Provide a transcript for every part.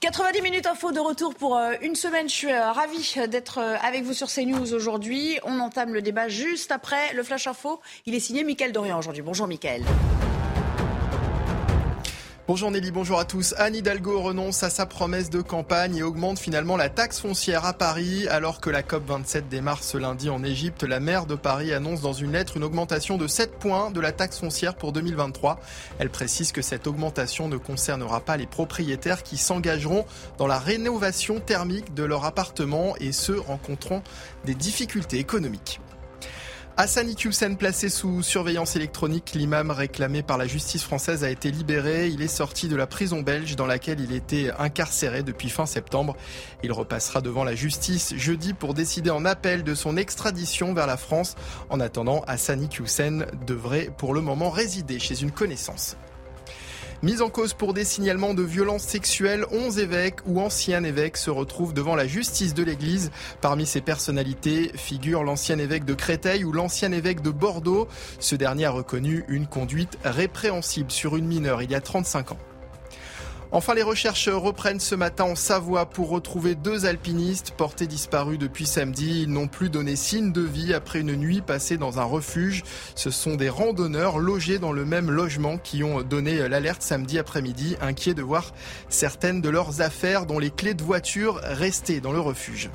90 minutes info de retour pour euh, une semaine. Je suis euh, ravie d'être euh, avec vous sur CNews aujourd'hui. On entame le débat juste après le Flash Info. Il est signé Mickaël Dorian aujourd'hui. Bonjour Mickaël. Bonjour Nelly, bonjour à tous. Anne Hidalgo renonce à sa promesse de campagne et augmente finalement la taxe foncière à Paris. Alors que la COP27 démarre ce lundi en Égypte, la maire de Paris annonce dans une lettre une augmentation de 7 points de la taxe foncière pour 2023. Elle précise que cette augmentation ne concernera pas les propriétaires qui s'engageront dans la rénovation thermique de leur appartement et ceux rencontrant des difficultés économiques. Hassani Hussein placé sous surveillance électronique, l'imam réclamé par la justice française a été libéré. Il est sorti de la prison belge dans laquelle il était incarcéré depuis fin septembre. Il repassera devant la justice jeudi pour décider en appel de son extradition vers la France. En attendant, Hassani Hussein devrait pour le moment résider chez une connaissance. Mise en cause pour des signalements de violences sexuelles, 11 évêques ou anciens évêques se retrouvent devant la justice de l'Église. Parmi ces personnalités figure l'ancien évêque de Créteil ou l'ancien évêque de Bordeaux. Ce dernier a reconnu une conduite répréhensible sur une mineure il y a 35 ans. Enfin, les recherches reprennent ce matin en Savoie pour retrouver deux alpinistes portés disparus depuis samedi. Ils n'ont plus donné signe de vie après une nuit passée dans un refuge. Ce sont des randonneurs logés dans le même logement qui ont donné l'alerte samedi après-midi, inquiets de voir certaines de leurs affaires, dont les clés de voiture, rester dans le refuge.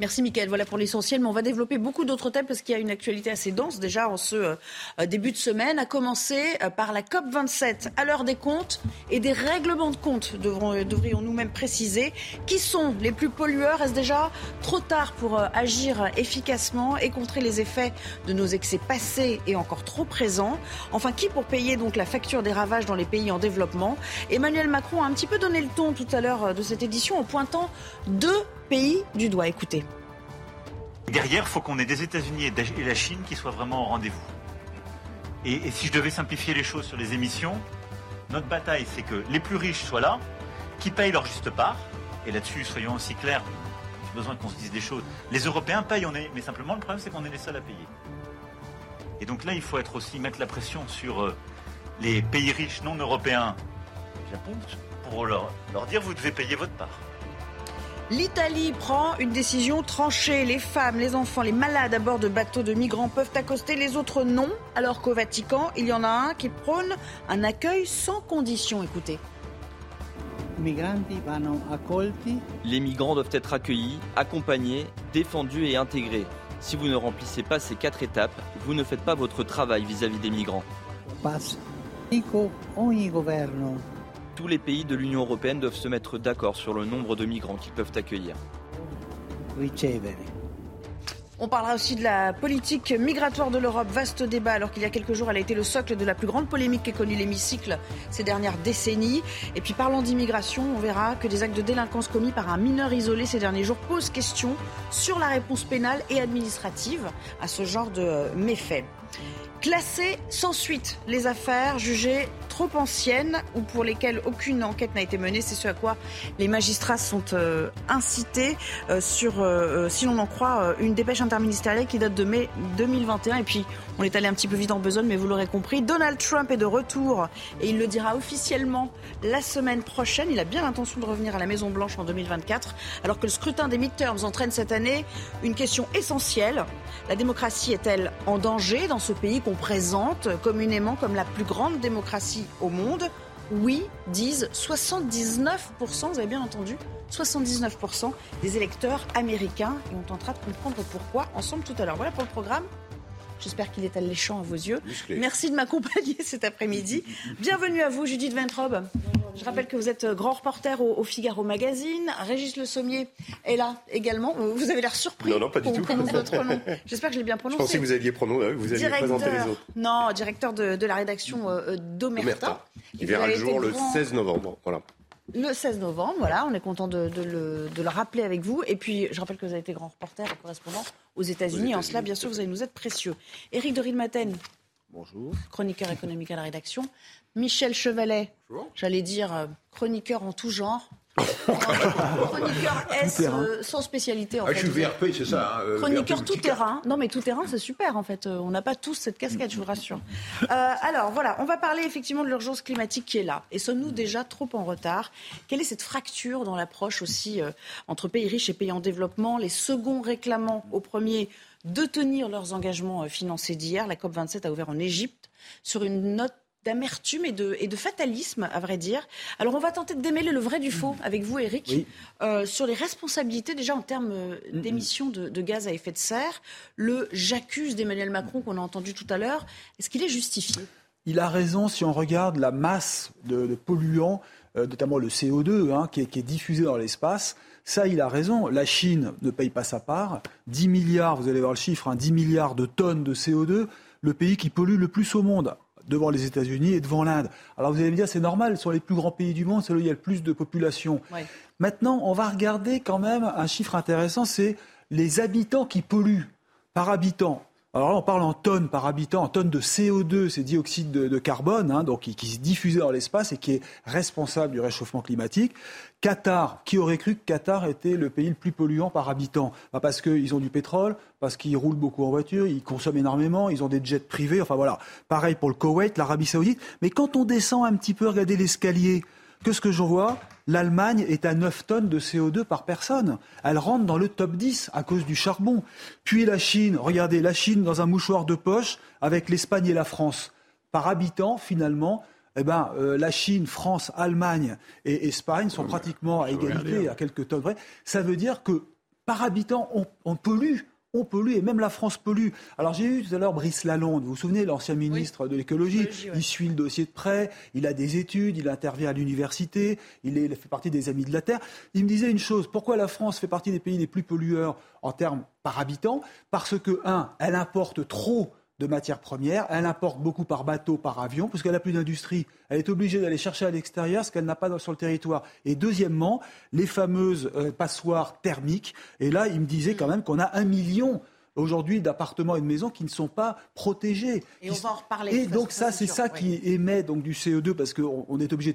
Merci Mickaël. Voilà pour l'essentiel, mais on va développer beaucoup d'autres thèmes parce qu'il y a une actualité assez dense déjà en ce euh, début de semaine, à commencer euh, par la COP27. À l'heure des comptes et des règlements de compte, euh, devrions-nous même préciser. Qui sont les plus pollueurs? Est-ce déjà trop tard pour agir efficacement et contrer les effets de nos excès passés et encore trop présents? Enfin, qui pour payer donc la facture des ravages dans les pays en développement? Emmanuel Macron a un petit peu donné le ton tout à l'heure de cette édition en pointant deux pays du doigt. Écoutez. Derrière, il faut qu'on ait des États-Unis et la Chine qui soient vraiment au rendez-vous. Et, si je devais simplifier les choses sur les émissions, notre bataille, c'est que les plus riches soient là, qui payent leur juste part. Et là-dessus, soyons aussi clairs, j'ai besoin qu'on se dise des choses. Les Européens payent, on est, mais simplement le problème, c'est qu'on est les seuls à payer. Et donc là, il faut être aussi mettre la pression sur euh, les pays riches non européens, Japon, pour leur dire vous devez payer votre part. L'Italie prend une décision tranchée. Les femmes, les enfants, les malades à bord de bateaux de migrants peuvent accoster, les autres non. Alors qu'au Vatican, il y en a un qui prône un accueil sans condition. Écoutez. Les migrants doivent être accueillis, accompagnés, défendus et intégrés. Si vous ne remplissez pas ces quatre étapes, vous ne faites pas votre travail vis-à-vis des migrants tous les pays de l'Union européenne doivent se mettre d'accord sur le nombre de migrants qu'ils peuvent accueillir. On parlera aussi de la politique migratoire de l'Europe. Vaste débat, alors qu'il y a quelques jours, elle a été le socle de la plus grande polémique qu'ait connue l'hémicycle ces dernières décennies. Et puis, parlant d'immigration, on verra que des actes de délinquance commis par un mineur isolé ces derniers jours posent question sur la réponse pénale et administrative à ce genre de méfaits. Classer sans suite les affaires jugées trop anciennes ou pour lesquelles aucune enquête n'a été menée. C'est ce à quoi les magistrats sont euh, incités euh, sur, euh, si l'on en croit, une dépêche interministérielle qui date de mai 2021. Et puis, on est allé un petit peu vite en besogne, mais vous l'aurez compris, Donald Trump est de retour et il le dira officiellement la semaine prochaine. Il a bien l'intention de revenir à la Maison-Blanche en 2024, alors que le scrutin des midterms entraîne cette année une question essentielle. La démocratie est-elle en danger dans ce pays qu'on présente communément comme la plus grande démocratie au monde Oui, disent 79%, vous avez bien entendu, 79% des électeurs américains. Et on tentera de comprendre pourquoi ensemble tout à l'heure. Voilà pour le programme. J'espère qu'il est alléchant à vos yeux. Merci de m'accompagner cet après-midi. Bienvenue à vous, Judith Ventrobe. Je rappelle que vous êtes grand reporter au, Figaro Magazine. Régis Le Sommier est là également. Vous avez l'air surpris. Non, non, pas du tout. votre nom. J'espère que je l'ai bien prononcé. Je pensais que vous aviez prononcé, vous aviez présenté les autres. Non, directeur de, la rédaction euh, d'Omerta. Il verra le jour le 16 novembre. Voilà. Le 16 novembre, voilà, on est content de, le, rappeler avec vous. Et puis, je rappelle que vous avez été grand reporter et correspondant aux États-Unis. en cela, bien sûr, vous allez nous être précieux. Éric de Rilmaten. Bonjour. Chroniqueur économique à la rédaction. Michel Chevalet. J'allais dire euh, chroniqueur en tout genre. Chroniqueur S euh, sans spécialité en ah, Je suis VRP, c'est ça. Hein, Chroniqueur tout terrain. Non, mais tout terrain, c'est super en fait. On n'a pas tous cette casquette, je vous rassure. alors voilà, on va parler effectivement de l'urgence climatique qui est là. Et sommes-nous déjà trop en retard? Quelle est cette fracture dans l'approche aussi entre pays riches et pays en développement? Les seconds réclamant au premier de tenir leurs engagements euh, financiers d'hier. La COP27 a ouvert en Égypte sur une note d'amertume et de, et de, fatalisme, à vrai dire. Alors, on va tenter de démêler le vrai du faux avec vous, Eric, euh, sur les responsabilités déjà en termes euh, d'émissions de, gaz à effet de serre. Le j'accuse d'Emmanuel Macron qu'on a entendu tout à l'heure, est-ce qu'il est justifié? Il a raison si on regarde la masse de, polluants, notamment le CO2, hein, qui, est, qui est diffusé dans l'espace. Ça, il a raison. La Chine ne paye pas sa part. 10 milliards, vous allez voir le chiffre, 10 hein, milliards de tonnes de CO2, le pays qui pollue le plus au monde devant les États-Unis et devant l'Inde. Alors vous allez me dire, c'est normal, ce sont les plus grands pays du monde, c'est là où il y a le plus de population. Maintenant, on va regarder quand même un chiffre intéressant, c'est les habitants qui polluent par habitant. Alors là, on parle en tonnes par habitant, en tonnes de CO2, c'est dioxyde de, carbone, hein, donc qui, se diffuse dans l'espace et qui est responsable du réchauffement climatique. Qatar, qui aurait cru que Qatar était le pays le plus polluant par habitant? Bah, Parce qu'ils ont du pétrole, parce qu'ils roulent beaucoup en voiture, ils consomment énormément, ils ont des jets privés, enfin voilà. Pareil pour le Koweït, l'Arabie Saoudite. Mais quand on descend un petit peu, regardez l'escalier, que ce que je vois L'Allemagne est à 9 tonnes de CO2 par personne. Elle rentre dans le top 10 à cause du charbon. Puis la Chine, regardez, la Chine dans un mouchoir de poche avec l'Espagne et la France. Par habitant, finalement, eh ben, euh, la Chine, France, Allemagne et Espagne sont pratiquement à égalité, à quelques tonnes près. Ça veut dire que par habitant, on pollue on pollue, et même la France pollue. Alors j'ai eu tout à l'heure Brice Lalonde, vous vous souvenez, l'ancien ministre de l'écologie, il suit le dossier de près, il a des études, il intervient à l'université, il, il, fait partie des Amis de la Terre. Il me disait une chose, pourquoi la France fait partie des pays les plus pollueurs en termes par habitant? Parce que, un, elle importe trop de matières premières. Elle importe beaucoup par bateau, par avion, parce qu'elle n'a plus d'industrie. Elle est obligée d'aller chercher à l'extérieur ce qu'elle n'a pas sur le territoire. Et deuxièmement, les fameuses euh, passoires thermiques. Et là, il me disait quand même qu'on a un million aujourd'hui d'appartements et de maisons qui ne sont pas protégés. Et on va en reparler. Et donc ça, c'est ça qui émet donc du CO2 parce qu'on est obligé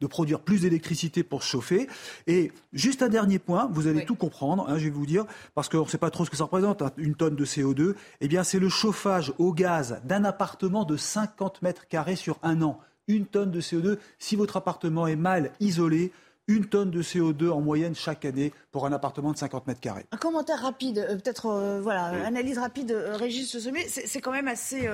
de, produire plus d'électricité pour chauffer. Et juste un dernier point, vous allez tout comprendre, hein, je vais vous dire, parce qu'on ne sait pas trop ce que ça représente, hein, une tonne de CO2. Eh bien, c'est le chauffage au gaz d'un appartement de 50 mètres carrés sur un an. Une tonne de CO2. Si votre appartement est mal isolé, une tonne de CO2 en moyenne chaque année pour un appartement de 50 mètres carrés. Un commentaire rapide, euh, peut-être, euh, voilà, analyse rapide, euh, Régis Sommet, c'est quand même assez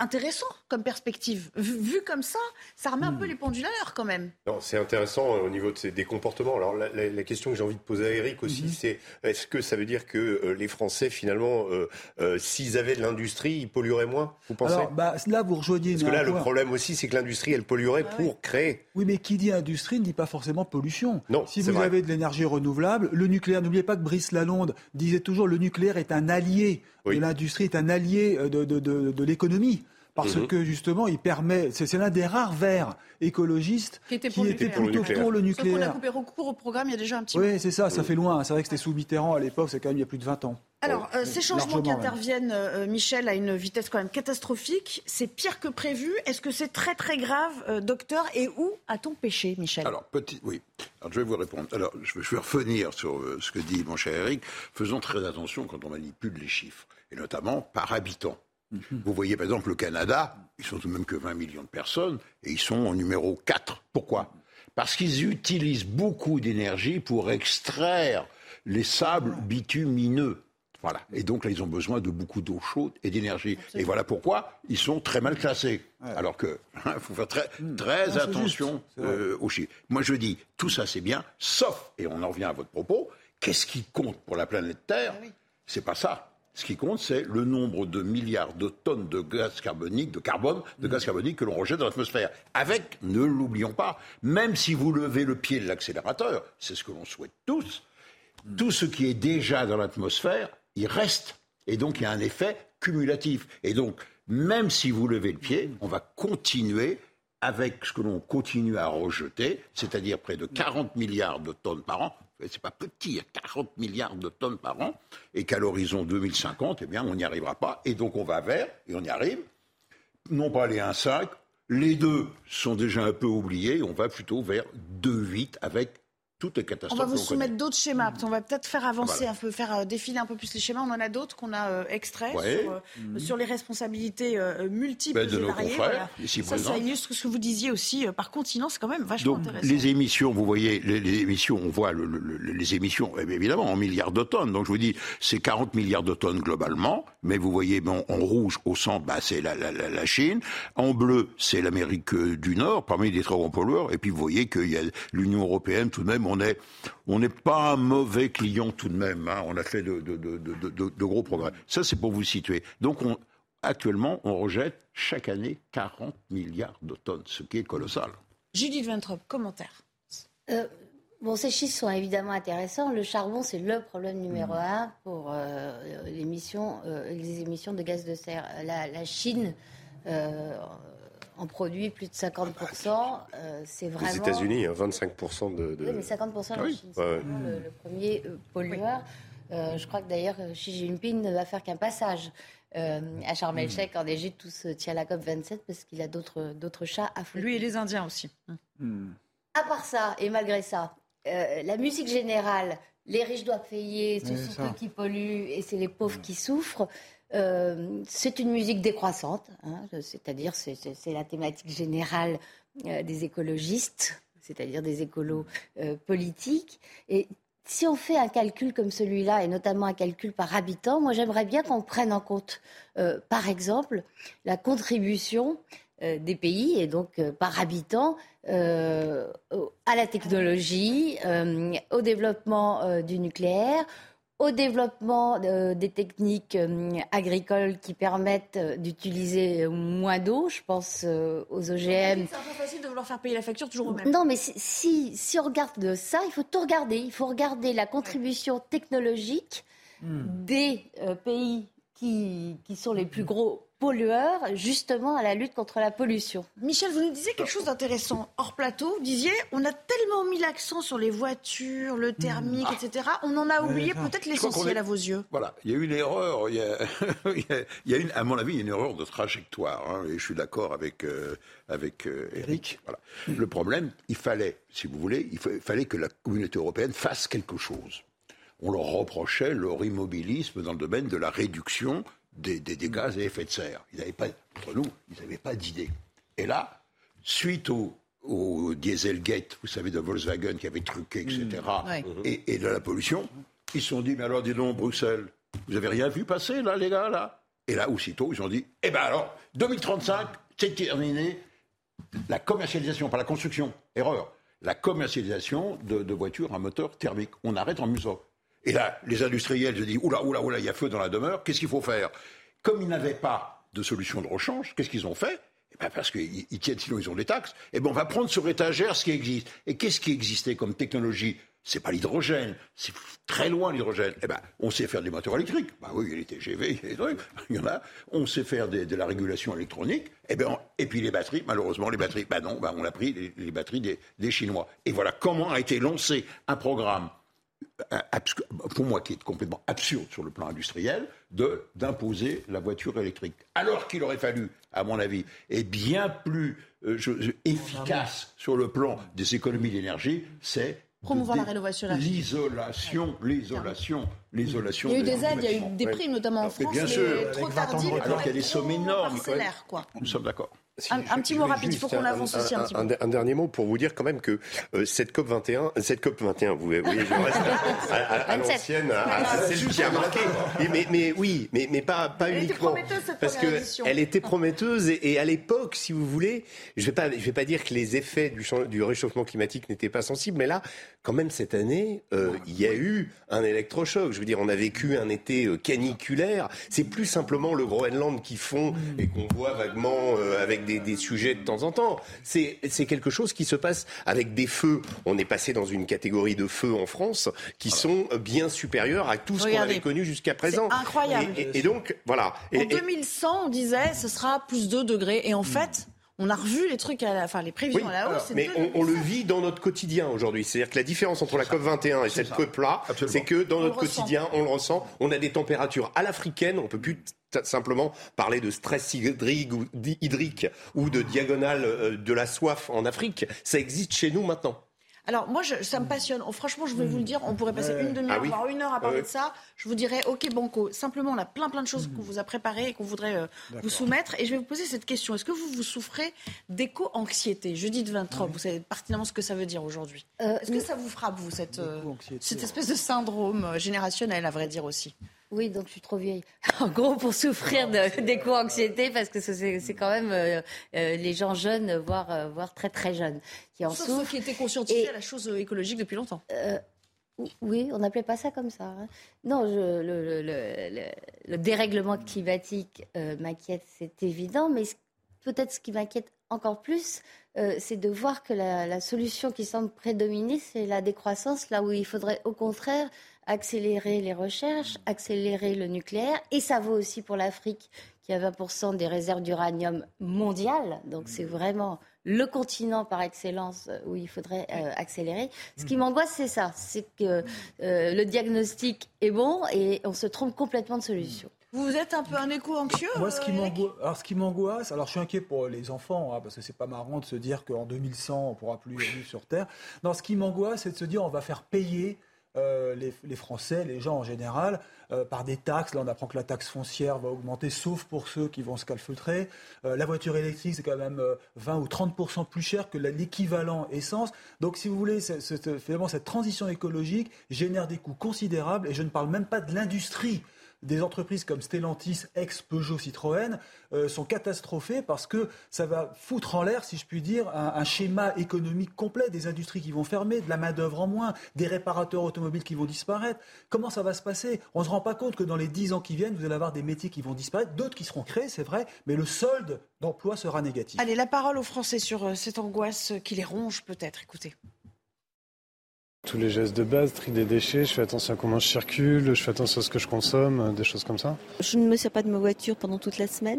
intéressant comme perspective. Vu, comme ça, ça remet un peu hmm. les pendules à l'heure quand même. C'est intéressant euh, au niveau de des comportements. Alors la, question que j'ai envie de poser à Eric aussi, mhm. c'est est-ce que ça veut dire que euh, les Français finalement, euh, s'ils avaient de l'industrie, ils pollueraient moins Vous pensez? Alors, bah, Là, vous rejoignez. Parce que là, le problème aussi, c'est que l'industrie, elle polluerait ah pour créer. Oui, mais qui dit industrie ne dit pas forcément pollution. Non. Si vous avez de l'énergie renouvelable, le nucléaire. N'oubliez pas que Brice Lalonde disait toujours le nucléaire est un allié de l'industrie, est un allié de, de, de l'économie parce mhm. que justement, il permet. C'est l'un des rares verts écologistes qui était, plutôt pour le nucléaire. On a coupé recours au programme il y a déjà un petit Oui, c'est ça, ça fait loin. C'est vrai que c'était sous Mitterrand à l'époque, c'est quand même il y a plus de 20 ans. Alors, euh, ces changements qui interviennent, euh, Michel, à une vitesse quand même catastrophique, c'est pire que prévu. Est-ce que c'est très très grave, euh, docteur Et où a-t-on péché, Michel? Alors, petit, oui. Alors, je vais vous répondre. Alors, je vais, je vais revenir sur ce que dit mon cher Eric. Faisons très attention quand on manipule les chiffres, et notamment par habitant. Mhm. Vous voyez par exemple le Canada, ils sont tout de même que 20 millions de personnes et ils sont en numéro 4. Pourquoi? Parce qu'ils utilisent beaucoup d'énergie pour extraire les sables bitumineux. Voilà. Et donc là, ils ont besoin de beaucoup d'eau chaude et d'énergie. Et voilà pourquoi ils sont très mal classés. Alors que il faut faire très, hmm. attention euh, aux chiffres. Moi, je dis, tout ça c'est bien, sauf, et on en revient à votre propos, qu'est-ce qui compte pour la planète Terre? Ah C'est pas ça. Ce qui compte, c'est le nombre de milliards de tonnes de gaz carbonique, de carbone, de gaz carbonique que l'on rejette dans l'atmosphère. Avec, ne l'oublions pas, même si vous levez le pied de l'accélérateur, c'est ce que l'on souhaite tous, tout ce qui est déjà dans l'atmosphère, il reste. Et donc, il y a un effet cumulatif. Et donc, même si vous levez le pied, on va continuer avec ce que l'on continue à rejeter, c'est-à-dire près de 40 milliards de tonnes par an, c'est pas petit, il y a 40 milliards de tonnes par an, et qu'à l'horizon 2050, eh bien, on n'y arrivera pas. Et donc, on va vers, et on y arrive, non pas les 1,5, les deux sont déjà un peu oubliés, on va plutôt vers 2,8 avec toutes les catastrophes. On va vous soumettre d'autres schémas. On va peut-être faire avancer Voilà. un peu, faire euh, défiler un peu plus les schémas. On en a d'autres qu'on a euh, extraits Ouais. sur, euh, sur les responsabilités euh, multiples Ben, de et nos variées. confrères, ici Ça, ça illustre ce que vous disiez aussi euh, par continent. C'est quand même vachement Donc intéressant. les émissions, vous voyez, les, les émissions, on voit le- le- le- les émissions, eh évidemment, en milliards de tonnes. Donc je vous dis, c'est 40 milliards de tonnes globalement, mais vous voyez, bon, en rouge, au centre, bah, c'est la, la- la- la Chine, en bleu, c'est l'Amérique du Nord, parmi les très grands pollueurs, et puis vous voyez qu'il y a l'Union européenne, tout de même, on est, on n'est pas un mauvais client tout de même. hein. On a fait de, de- de- de- de- de gros progrès. Ça, c'est pour vous situer. Donc on, actuellement, on rejette chaque année 40 milliards de tonnes, ce qui est colossal. Judith Ventrop, commentaire. Euh, bon, ces chiffres sont évidemment intéressants. Le charbon, c'est le problème numéro un pour euh, euh, les émissions de gaz de serre. La, la Chine euh, en produit plus de 50%. euh, c'est Les vraiment. États-Unis, hein, 25% de. de- Oui, mais 50% la Oui. Chine, c'est Ouais. vraiment le, le premier euh, pollueur. Euh, je crois que d'ailleurs euh, Xi Jinping ne va faire qu'un passage euh, à Sharm el-Sheikh en Égypte, tout se tient à la COP 27 parce qu'il a d'autres d'autres chats à fouetter. Lui et les Indiens aussi. À part ça, et malgré ça, euh, la musique générale, les riches doivent payer, ce sont eux qui polluent et c'est les pauvres qui souffrent. Euh, c'est une musique décroissante, hein, c'est-à-dire c'est, la thématique générale euh, des écologistes, c'est-à-dire des écolos euh, politiques. Et si on fait un calcul comme celui-là, et notamment un calcul par habitant, moi j'aimerais bien qu'on prenne en compte, par exemple, la contribution des pays, et donc par habitant, à la technologie, au développement du nucléaire, au développement euh, des techniques euh, agricoles qui permettent euh, d'utiliser moins d'eau. Je pense euh, aux OGM. C'est un peu facile de vouloir faire payer la facture toujours au même. Non, mais si, si, si on regarde ça, il faut tout regarder. Il faut regarder la contribution technologique des euh, pays qui, qui sont les plus gros pollueurs, justement à la lutte contre la pollution. Michel, vous nous disiez quelque chose d'intéressant. Hors plateau, vous disiez, on a tellement mis l'accent sur les voitures, le thermique, etc. On en a oublié peut-être l'essentiel est- à vos yeux. Voilà, il y a eu une erreur. Il y a, il y a- une, à mon avis, il y a une erreur de trajectoire. hein, et je suis d'accord avec euh, avec euh, Eric. Voilà. Le problème, il fallait, si vous voulez, il fallait que la communauté européenne fasse quelque chose. On leur reprochait leur immobilisme dans le domaine de la réduction des, des- des gaz à effet de serre. Ils n'avaient pas, entre nous, ils n'avaient pas d'idée. Et là, suite au, au Dieselgate, vous savez, de Volkswagen qui avait truqué, etc., Ouais. et, et de la pollution, ils se sont dit, mais alors dis donc, Bruxelles, vous avez rien vu passer, là, les gars, là? Et là, aussitôt, ils ont dit, eh ben alors, 2035, c'est terminé, la commercialisation, pas la construction, erreur, la commercialisation de, de voitures à moteur thermique. On arrête en museau. Et là, les industriels se disent, oula, oula, oula, il y a feu dans la demeure, qu'est-ce qu'il faut faire? Comme ils n'avaient pas de solution de rechange, qu'est-ce qu'ils ont fait? Eh ben parce qu'ils ils tiennent, sinon ils ont des taxes. Eh ben on va prendre sur étagère ce qui existe. Et qu'est-ce qui existait comme technologie? C'est pas l'hydrogène, c'est très loin l'hydrogène. Eh ben, on sait faire des moteurs électriques. Bah oui, il y a les TGV, il y a des trucs, il y en a. On sait faire de la régulation électronique. Eh ben, et puis les batteries, malheureusement, les batteries, bah non, bah on a pris les, batteries des, Chinois. Et voilà comment a été lancé un programme pour moi qui est complètement absurde sur le plan industriel, de d'imposer la voiture électrique. Alors qu'il aurait fallu, à mon avis, et bien plus euh, je- je- efficace sur le plan des économies d'énergie, c'est Promouvoir la rénovation. L'isolation, l'isolation, l'isolation. Il y a eu des des aides, il y a eu des primes, notamment en Mais France, bien mais sûr. trop Avec 20 ans de tardives. Alors qu'il y a des sommes énormes, quoi. Nous sommes d'accord. Si, Un- un petit mot rapide, il faut qu'on avance aussi un petit peu. Un, dernier mot pour vous dire quand même que euh, cette COP 21, cette COP 21, vous voyez, je reste à, à- à 27. l'ancienne, à- à celle qui a marqué. Mais, mais, mais oui, mais, mais pas, pas Elle était uniquement. prometteuse, cette parce première que édition. elle était prometteuse et, et à l'époque, si vous voulez, je vais pas, je vais pas dire que les effets du, du réchauffement climatique n'étaient pas sensibles, mais là, quand même cette année, euh, il y a eu un électrochoc. Je veux dire, on a vécu un été euh, caniculaire. C'est plus simplement le Groenland qui fond et qu'on voit vaguement euh, avec des, des sujets de temps en temps. C'est quelque chose qui se passe avec des feux. On est passé dans une catégorie de feux en France qui sont euh, bien supérieurs à tout ce qu'on avait connu jusqu'à présent. incroyable. Et, et- et donc, voilà. En et- 2100, on disait ce sera plus 2 degrés. Et en fait, on a revu les trucs, à la, enfin les prévisions Oui, à la hausse. alors, mais 2 on, on le vit dans notre quotidien aujourd'hui. C'est-à-dire que la différence entre la COP 21 et cette. COP-là, Absolument. c'est que dans On notre quotidien, on le ressent. On a des températures à l'africaine. On peut plus simplement parler de stress hydrique ou, di- hydrique ou de diagonale euh, de la soif en Afrique. Ça existe chez nous maintenant. Alors moi, ça me passionne. Oh, franchement, je vais vous le dire, on pourrait passer une demi-heure, ah voire une heure à parler de ça. Je vous dirais, ok Banco, simplement, on a plein plein de choses qu'on vous a préparées et qu'on voudrait euh, vous soumettre. Et je vais vous poser cette question. Est-ce que vous vous souffrez d'éco-anxiété? Judith Vintrop, vous savez pertinemment ce que ça veut dire aujourd'hui. Euh, Est-ce que ça vous frappe, vous, cette, euh, cette espèce de syndrome générationnel, à vrai dire aussi? Oui, donc je suis trop vieille. En gros, pour souffrir d'éco-anxiété, parce que c'est quand même euh, euh, les gens jeunes, voire, euh, voire très très jeunes, qui en souffrent. Ceux qui étaient conscientisés à la chose écologique depuis longtemps. oui, on n'appelait pas ça comme ça. Hein. Non, le, le, le, dérèglement climatique m'inquiète, c'est évident, mais peut-être ce qui m'inquiète encore plus, c'est de voir que la, la, solution qui semble prédominer, c'est la décroissance, là où il faudrait au contraire accélérer les recherches, accélérer le nucléaire, et ça vaut aussi pour l'Afrique qui a 20% des réserves d'uranium mondiales. Donc c'est vraiment le continent par excellence où il faudrait euh, accélérer. Ce qui m'angoisse, c'est ça, c'est que euh, le diagnostic est bon et on se trompe complètement de solution. Vous êtes un peu un écho anxieux Moi, ce qui m'angoisse, alors je suis inquiet pour les enfants, hein, parce que c'est pas marrant de se dire qu'en 2100 on pourra plus vivre sur Terre. Non, ce qui m'angoisse, c'est de se dire on va faire payer euh, les, Français, les gens en général, euh, par des taxes. Là, on apprend que la taxe foncière va augmenter, sauf pour ceux qui vont se calfeutrer. Euh, la voiture électrique, c'est quand même 20 ou 30% plus cher que l'équivalent essence. Donc, si vous voulez, finalement, cette transition écologique génère des coûts considérables, et je ne parle même pas de l'industrie des entreprises comme Stellantis, ex-Peugeot Citroën, euh, sont catastrophées parce que ça va foutre en l'air, si je puis dire, un, schéma économique complet des industries qui vont fermer, de la main-d'œuvre en moins, des réparateurs automobiles qui vont disparaître. Comment ça va se passer? On ne se rend pas compte que dans les dix ans qui viennent, vous allez avoir des métiers qui vont disparaître, d'autres qui seront créés, c'est vrai, mais le solde d'emploi sera négatif. Allez, la parole aux Français sur euh, cette angoisse qui les ronge peut-être. Écoutez. Tous les gestes de base, tri des déchets, je fais attention à comment je circule, je fais attention à ce que je consomme, euh, des choses comme ça. Je ne me sers pas de ma voiture pendant toute la semaine.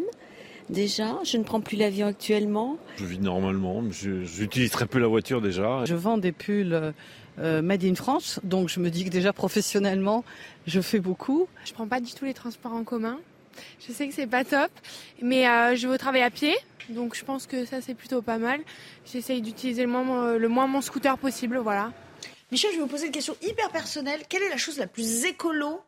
Déjà, je ne prends plus l'avion actuellement. Je vis normalement, j'utilise très peu la voiture déjà. Je vends des pulls euh, Made in France, donc je me dis que déjà professionnellement, je fais beaucoup. Je prends pas du tout les transports en commun. Je sais que c'est pas top, mais euh, je vais au travail à pied, donc je pense que ça c'est plutôt pas mal. J'essaye d'utiliser le moins, le moins mon scooter possible, voilà. Michel, je vais vous poser une question hyper personnelle. Quelle est la chose la plus écolo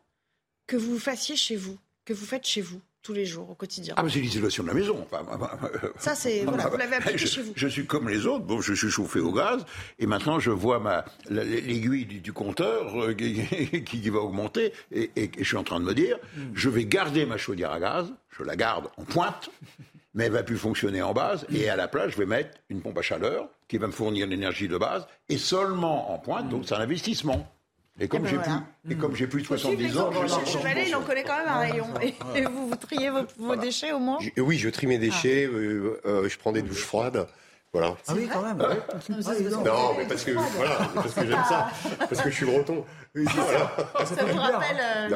que vous fassiez chez vous, que vous faites chez vous tous les jours, au quotidien Ah, mais c'est l'isolation de la maison. Ça, c'est. Voilà, vous l'avez appliqué chez vous. Je suis comme les autres. Bon, je suis chauffé au gaz. Et maintenant, je vois ma, l'aiguille du, compteur euh, qui, va augmenter. Et, et, je suis en train de me dire hmm. je vais garder ma chaudière à gaz. Je la garde en pointe mais elle va plus fonctionner en base. Et à la place, je vais mettre une pompe à chaleur qui va me fournir l'énergie de base et seulement en pointe. Donc c'est un investissement. Et comme eh ben j'ai plus, et comme j'ai plus de 70 ans, je il en connaît quand même un rayon. Et vous, vous triez vos, déchets au moins Oui, je trie mes déchets. Ah. Euh, euh, je prends des douches froides. Voilà. Ah oui, quand même. Ah, non, mais parce que voilà, parce que j'aime ça, parce que je suis breton. Ça, vous rappelle euh,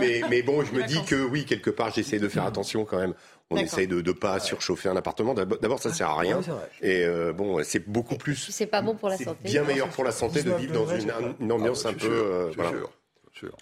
mais, mais bon, je me dis que oui, quelque part, j'essaie de faire attention quand même on essaye de ne pas surchauffer un appartement. D'abord, ça sert à rien. et euh, bon, c'est beaucoup plus. C'est pas bon pour la santé. Bien meilleur pour la santé de vivre dans une, ambiance ah, un peu. Euh,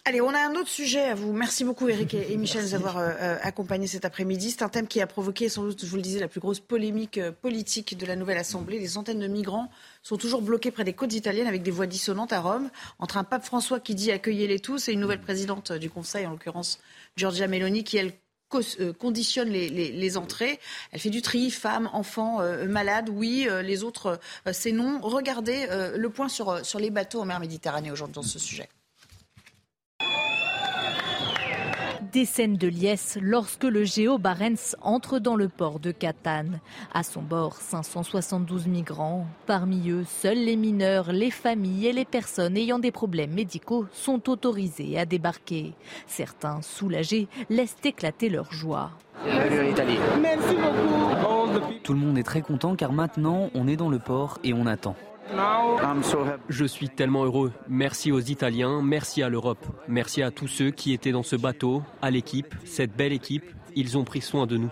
Allez, on a un autre sujet à vous. Merci beaucoup Eric et, Michel de nous avoir euh, accompagnés cet après-midi. C'est un thème qui a provoqué, sans doute, je vous le disais, la plus grosse polémique politique de la nouvelle Assemblée. Les centaines de migrants sont toujours bloqués près des côtes italiennes avec des voix dissonantes à Rome, entre un pape François qui dit accueillez-les tous et une nouvelle présidente du Conseil, en l'occurrence Giorgia Meloni, qui elle euh, conditionne les, entrées. Elle fait du tri, femmes, enfants, euh, malades, oui, euh, les autres, c'est non. Regardez le point sur, sur les bateaux en mer Méditerranée aujourd'hui dans ce sujet. Des scènes de liesse lorsque le Géo Barents entre dans le port de Catane. À son bord, 572 migrants. Parmi eux, seuls les mineurs, les familles et les personnes ayant des problèmes médicaux sont autorisés à débarquer. Certains, soulagés, laissent éclater leur joie. Merci beaucoup. Tout le monde est très content car maintenant on est dans le port et on attend. Je suis tellement heureux. Merci aux Italiens, merci à l'Europe, merci à tous ceux qui étaient dans ce bateau, à l'équipe, cette belle équipe. Ils ont pris soin de nous.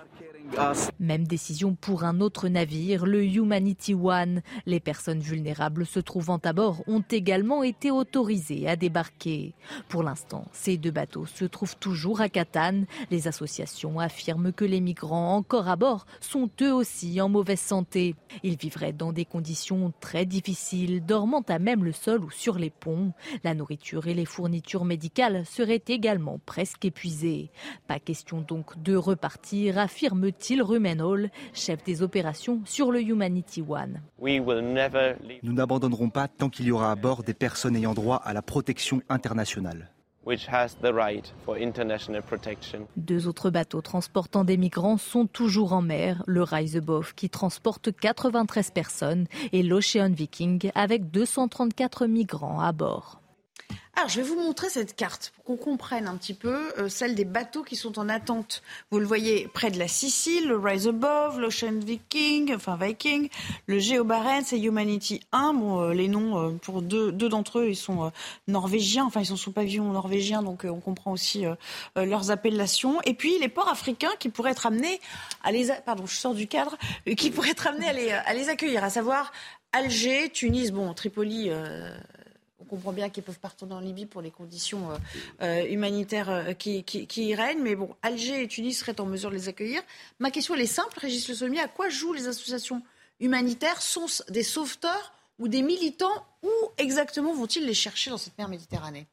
Même décision pour un autre navire, le Humanity One. Les personnes vulnérables se trouvant à bord ont également été autorisées à débarquer. Pour l'instant, ces deux bateaux se trouvent toujours à Catane. Les associations affirment que les migrants encore à bord sont eux aussi en mauvaise santé. Ils vivraient dans des conditions très difficiles, dormant à même le sol ou sur les ponts. La nourriture et les fournitures médicales seraient également presque épuisées. Pas question donc de repartir, affirme Till Rumenhall, chef des opérations sur le Humanity One. Nous n'abandonnerons pas tant qu'il y aura à bord des personnes ayant droit à la protection internationale. Deux autres bateaux transportant des migrants sont toujours en mer, le Reisebow qui transporte 93 personnes et l'Ocean Viking avec 234 migrants à bord. Alors, je vais vous montrer cette carte pour qu'on comprenne un petit peu euh, celle des bateaux qui sont en attente. Vous le voyez près de la Sicile, le Rise Above, l'Ocean Viking, enfin Viking, le Geo Barents et Humanity 1. Bon, euh, les noms euh, pour deux, deux d'entre eux, ils sont norvégiens, enfin ils sont sous pavillon norvégien, donc on comprend aussi leurs appellations. Et puis les ports africains qui pourraient être amenés à les, pardon, je sors du cadre, qui pourraient être amenés à les, à les accueillir, à savoir Alger, Tunis, bon, Tripoli on comprend bien qu'ils peuvent partir en Libye pour les conditions euh, euh, humanitaires euh, qui, y règnent. Mais bon, Alger et Tunis seraient en mesure de les accueillir. Ma question, elle est simple, Régis Le Sommier. À quoi jouent les associations humanitaires? Sont des sauveteurs ou des militants? Où exactement vont-ils les chercher dans cette mer Méditerranée?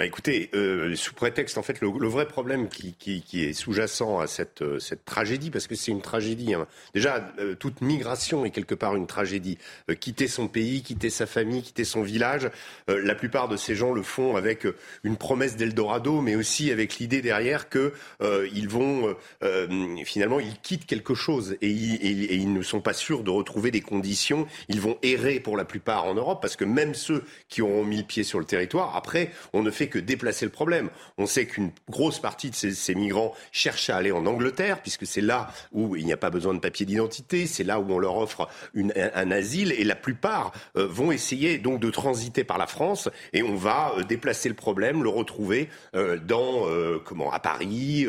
Bah écoutez, euh, sous prétexte, en fait, le, vrai problème qui, qui, qui est sous-jacent à cette, euh, cette tragédie, parce que c'est une tragédie. Hein. Déjà, euh, toute migration est quelque part une tragédie. Euh, quitter son pays, quitter sa famille, quitter son village, la plupart de ces gens le font avec une promesse d'Eldorado, mais aussi avec l'idée derrière que ils vont finalement ils quittent quelque chose et ils, et ils ne sont pas sûrs de retrouver des conditions. Ils vont errer pour la plupart en Europe, parce que même ceux qui auront mis le pied sur le territoire, après, on ne fait que déplacer le problème. On sait qu'une grosse partie de ces, migrants cherchent à aller en Angleterre, puisque c'est là où il n'y a pas besoin de papier d'identité, c'est là où on leur offre un, asile, et la plupart euh, vont essayer donc de transiter par la France, et on va euh, déplacer le problème, le retrouver euh, dans comment à Paris,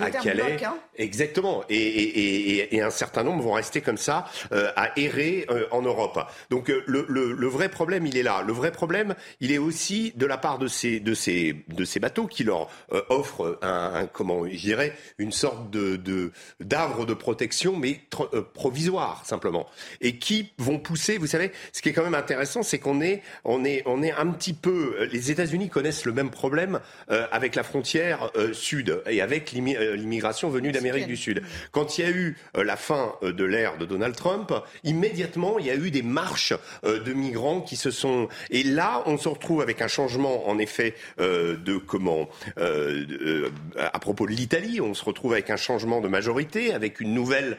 à Calais, hein. exactement. Et, un certain nombre vont rester comme ça à errer en Europe. Donc le, le, vrai problème, il est là. Le vrai problème, il est aussi de la part de ces, de ces, de ces bateaux qui leur euh, offrent un, comment je dirais une sorte de d'arbre de, protection mais euh, provisoire simplement. Et qui vont pousser vous savez ce qui est quand même intéressant c'est qu'on est on est on est un petit peu euh, les États-Unis connaissent le même problème avec la frontière sud et avec l'immigration venue d'Amérique du Sud. Quand il y a eu la fin de l'ère de Donald Trump immédiatement il y a eu des marches de migrants qui se sont et là on se retrouve avec un changement en effet euh, de comment euh, euh, à propos de l'Italie, on se retrouve avec un changement de majorité, avec une nouvelle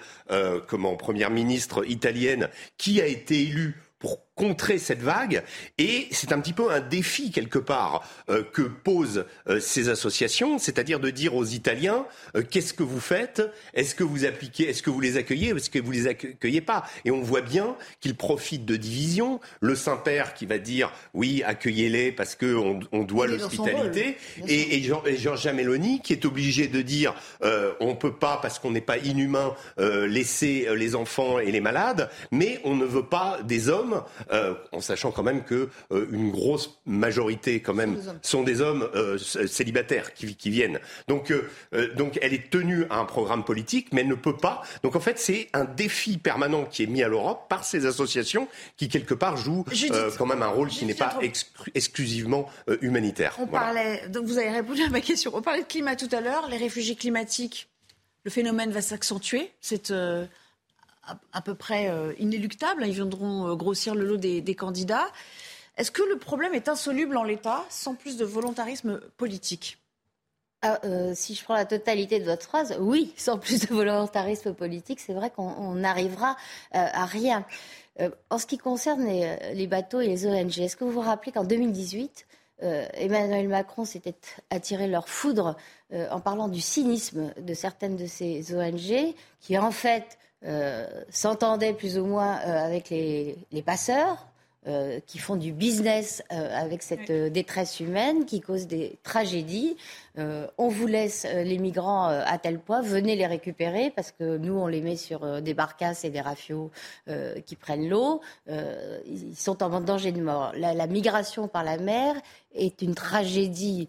comment première ministre italienne qui a été élue pour contrer cette vague. Et c'est un petit peu un défi quelque part euh, que posent euh, ces associations, c'est-à-dire de dire aux Italiens euh, qu'est-ce que vous faites? Est-ce que vous appliquez Est-ce que vous les accueillez Est-ce que vous les accueillez pas? Et on voit bien qu'ils profitent de divisions. Le Saint-Père qui va dire oui, accueillez-les parce qu'on on doit l'hospitalité, et, et, Jean, et Giorgia Meloni qui est obligé de dire on peut pas parce qu'on n'est pas inhumain laisser les enfants et les malades, mais on ne veut pas des hommes euh, en sachant quand même que euh, une grosse majorité quand même sont des hommes, euh, célibataires qui, qui, viennent. Donc, donc elle est tenue à un programme politique, mais elle ne peut pas. Donc en fait, c'est un défi permanent qui est mis à l'Europe par ces associations qui quelque part jouent quand même un rôle qui n'est pas exclusivement humanitaire. On parlait, donc vous avez répondu à ma question. On parlait de climat tout à l'heure, les réfugiés climatiques. Le phénomène va s'accentuer. C'est à, peu près euh, inéluctables. Ils viendront euh, grossir le lot des, candidats. Est-ce que le problème est insoluble en l'état sans plus de volontarisme politique? Ah, euh, si je prends la totalité de votre phrase, oui, sans plus de volontarisme politique, c'est vrai qu'on n'arrivera à rien. en ce qui concerne les, bateaux et les ONG, est-ce que vous vous rappelez qu'en 2018, Emmanuel Macron s'était attiré leur foudre en parlant du cynisme de certaines de ces ONG qui, en fait, s'entendaient plus ou moins euh, avec les, passeurs euh, qui font du business euh, avec cette euh, détresse humaine, qui cause des tragédies. on vous laisse les migrants à tel point, venez les récupérer parce que nous, on les met sur des barcasses et des rafios qui prennent l'eau. ils sont en danger de mort. La, migration par la mer est une tragédie.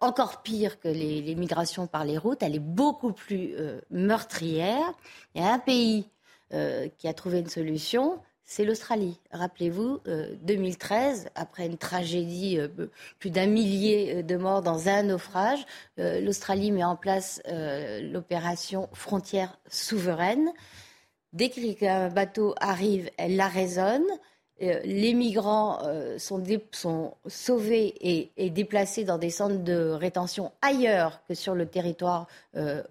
Encore pire que les, migrations par les routes, elle est beaucoup plus meurtrière. Il y a un pays qui a trouvé une solution, c'est l'Australie. Rappelez-vous, 2013, euh, après une tragédie, euh, plus d'un millier euh, de morts dans un naufrage, l'Australie met en place l'opération frontière souveraine. Dès qu'un bateau arrive, elle la raisonne. Les migrants sont, sauvés et, et, déplacés dans des centres de rétention ailleurs que sur le territoire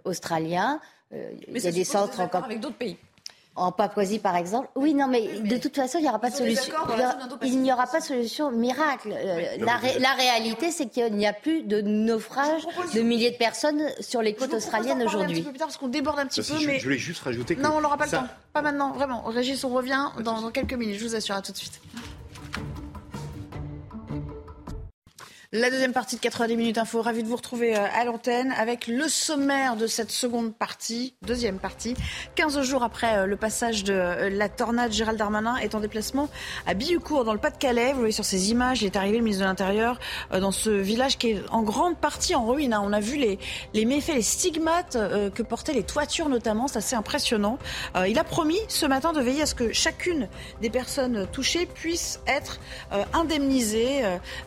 australien. il y a des centres encore avec d'autres pays en Papouasie, par exemple. Oui, non, mais de toute façon, il n'y aura pas de solution. Il n'y aura pas de solution miracle. Euh, la, réalité, c'est qu'il n'y a plus de naufrage de milliers de personnes sur les côtes australiennes aujourd'hui. Un peu plus tard, parce qu'on déborde un petit peu. mais... Je voulais juste rajouter que. Non, on n'aura pas le temps. Pas maintenant, vraiment. Régis, on revient dans, dans quelques minutes. Je vous assure. À tout de suite. La deuxième partie de 90 minutes info, ravi de vous retrouver euh, à l'antenne avec le sommaire de cette seconde partie, deuxième partie. 15 jours après euh, le passage de euh, la tornade, Gérald Darmanin est en déplacement à Billucourt dans le Pas-de-Calais. Vous voyez sur ces images, il est arrivé le ministre de l'Intérieur dans ce village qui est en grande partie en ruine. Hein. On a vu les, les méfaits, les stigmates que portaient les toitures notamment, c'est assez impressionnant. Il a promis ce matin de veiller à ce que chacune des personnes touchées puisse être indemnisée.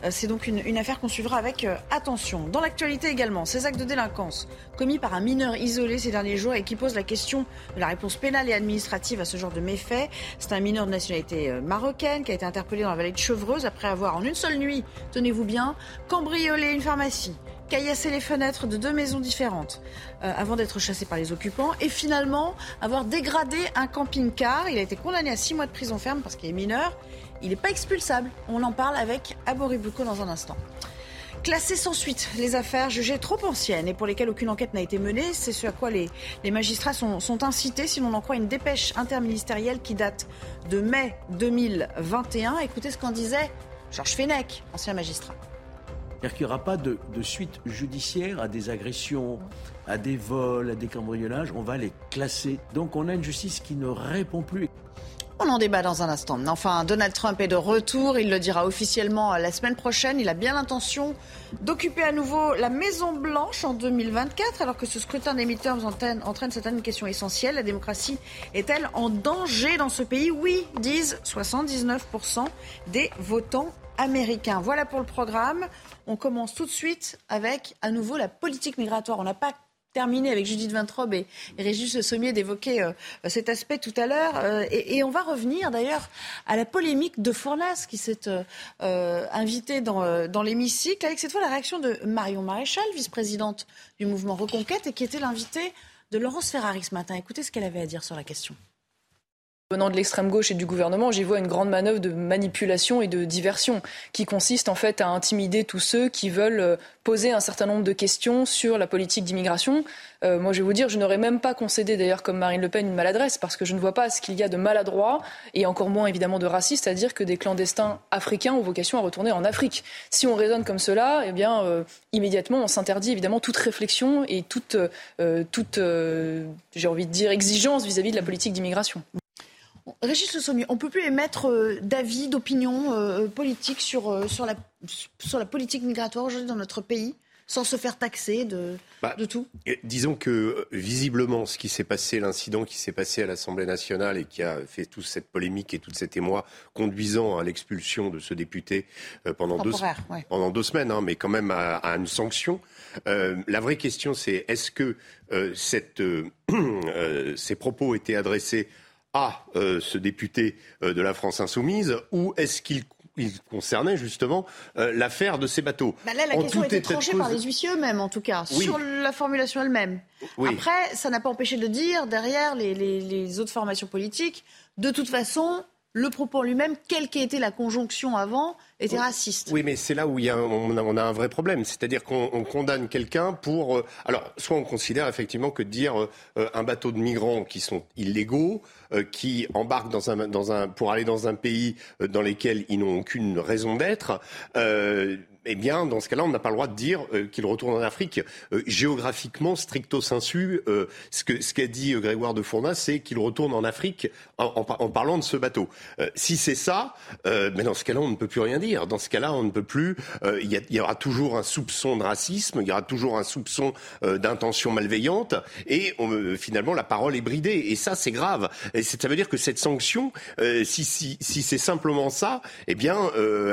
C'est donc une, une affaire qu'on suivra avec euh, attention. Dans l'actualité également, ces actes de délinquance commis par un mineur isolé ces derniers jours et qui pose la question de la réponse pénale et administrative à ce genre de méfaits. C'est un mineur de nationalité euh, marocaine qui a été interpellé dans la vallée de Chevreuse après avoir en une seule nuit, tenez-vous bien, cambriolé une pharmacie, caillassé les fenêtres de deux maisons différentes euh, avant d'être chassé par les occupants et finalement avoir dégradé un camping-car. Il a été condamné à six mois de prison ferme parce qu'il est mineur. Il n'est pas expulsable. On en parle avec Abory dans un instant. Classées sans suite, les affaires jugées trop anciennes et pour lesquelles aucune enquête n'a été menée, c'est ce à quoi les, magistrats sont, incités, si l'on en croit une dépêche interministérielle qui date de mai 2021. Écoutez ce qu'en disait Georges Fenech, ancien magistrat. C'est-à-dire qu'il n'y aura pas de, de, suite judiciaire à des agressions, à des vols, à des cambriolages. On va les classer. Donc on a une justice qui ne répond plus. On en débat dans un instant. Enfin, Donald Trump est de retour. Il le dira officiellement la semaine prochaine. Il a bien l'intention d'occuper à nouveau la Maison Blanche en 2024, alors que ce scrutin des midterms entraîne, entraîne cette une question essentielle. La démocratie est-elle en danger dans ce pays? Oui, disent 79% des votants américains. Voilà pour le programme. On commence tout de suite avec à nouveau la politique migratoire. On n'a pas terminer avec Judith Vintrobe et, Régis Sommier d'évoquer euh, cet aspect tout à l'heure. Euh, et, on va revenir d'ailleurs à la polémique de Fournas qui s'est euh, invité dans, dans l'hémicycle avec cette fois la réaction de Marion Maréchal, vice-présidente du mouvement Reconquête et qui était l'invitée de Laurence Ferrari ce matin. Écoutez ce qu'elle avait à dire sur la question. Venant de l'extrême gauche et du gouvernement, j'y vois une grande manœuvre de manipulation et de diversion qui consiste en fait à intimider tous ceux qui veulent euh, poser un certain nombre de questions sur la politique d'immigration. Euh, moi, je vais vous dire, je n'aurais même pas concédé d'ailleurs comme Marine Le Pen une maladresse parce que je ne vois pas ce qu'il y a de maladroit et encore moins évidemment de raciste à dire que des clandestins africains ont vocation à retourner en Afrique. Si on raisonne comme cela, eh bien euh, immédiatement on s'interdit évidemment toute réflexion et toute, toute j'ai envie de dire exigence vis à -vis de la politique d'immigration. Régis Le Sommier, on ne peut plus émettre euh, d'avis, d'opinion euh, politique sur, euh, sur, la, sur la politique migratoire aujourd'hui dans notre pays sans se faire taxer de, bah, de tout? Disons que visiblement, ce qui s'est passé, l'incident qui s'est passé à l'Assemblée nationale et qui a fait toute cette polémique et toute cette émoi conduisant à l'expulsion de ce député pendant, deux, pendant deux semaines, hein, mais quand même à, une sanction. la vraie question, c'est est-ce que cette, ces propos étaient adressés à euh, ce député euh, de la France insoumise ou est-ce qu'il concernait justement euh, l'affaire de ces bateaux? Bah là, la question a été tranchée par les huissiers eux-mêmes, en tout cas, sur la formulation elle-même. Après, ça n'a pas empêché de dire, derrière les, les, autres formations politiques, de toute façon, le propos en lui-même, quelle qu'ait été la conjonction avant, était raciste. Oui, mais c'est là où il y a un- on, a, on a un vrai problème. C'est-à-dire qu'on on condamne quelqu'un pour... euh, alors, soit on considère effectivement que dire euh, euh, un bateau de migrants qui sont illégaux, euh, qui embarquent dans un, dans un, pour aller dans un pays euh, dans lequel ils n'ont aucune raison d'être, euh, eh bien, dans ce cas-là, on n'a pas le droit de dire euh, qu'il retourne en Afrique. Euh, géographiquement, stricto sensu, euh, ce que ce qu'a dit Grégoire de Fournas, c'est qu'il retourne en Afrique en, en par- en parlant de ce bateau. Si c'est ça, mais dans ce cas-là, on ne peut plus rien dire. Dans ce cas-là, on ne peut plus. Il y, aura toujours un soupçon de racisme, il y aura toujours un soupçon d'intention malveillante, et finalement, la parole est bridée. Et ça, c'est grave. Ça veut dire que cette sanction, si, si, si c'est simplement ça, eh bien,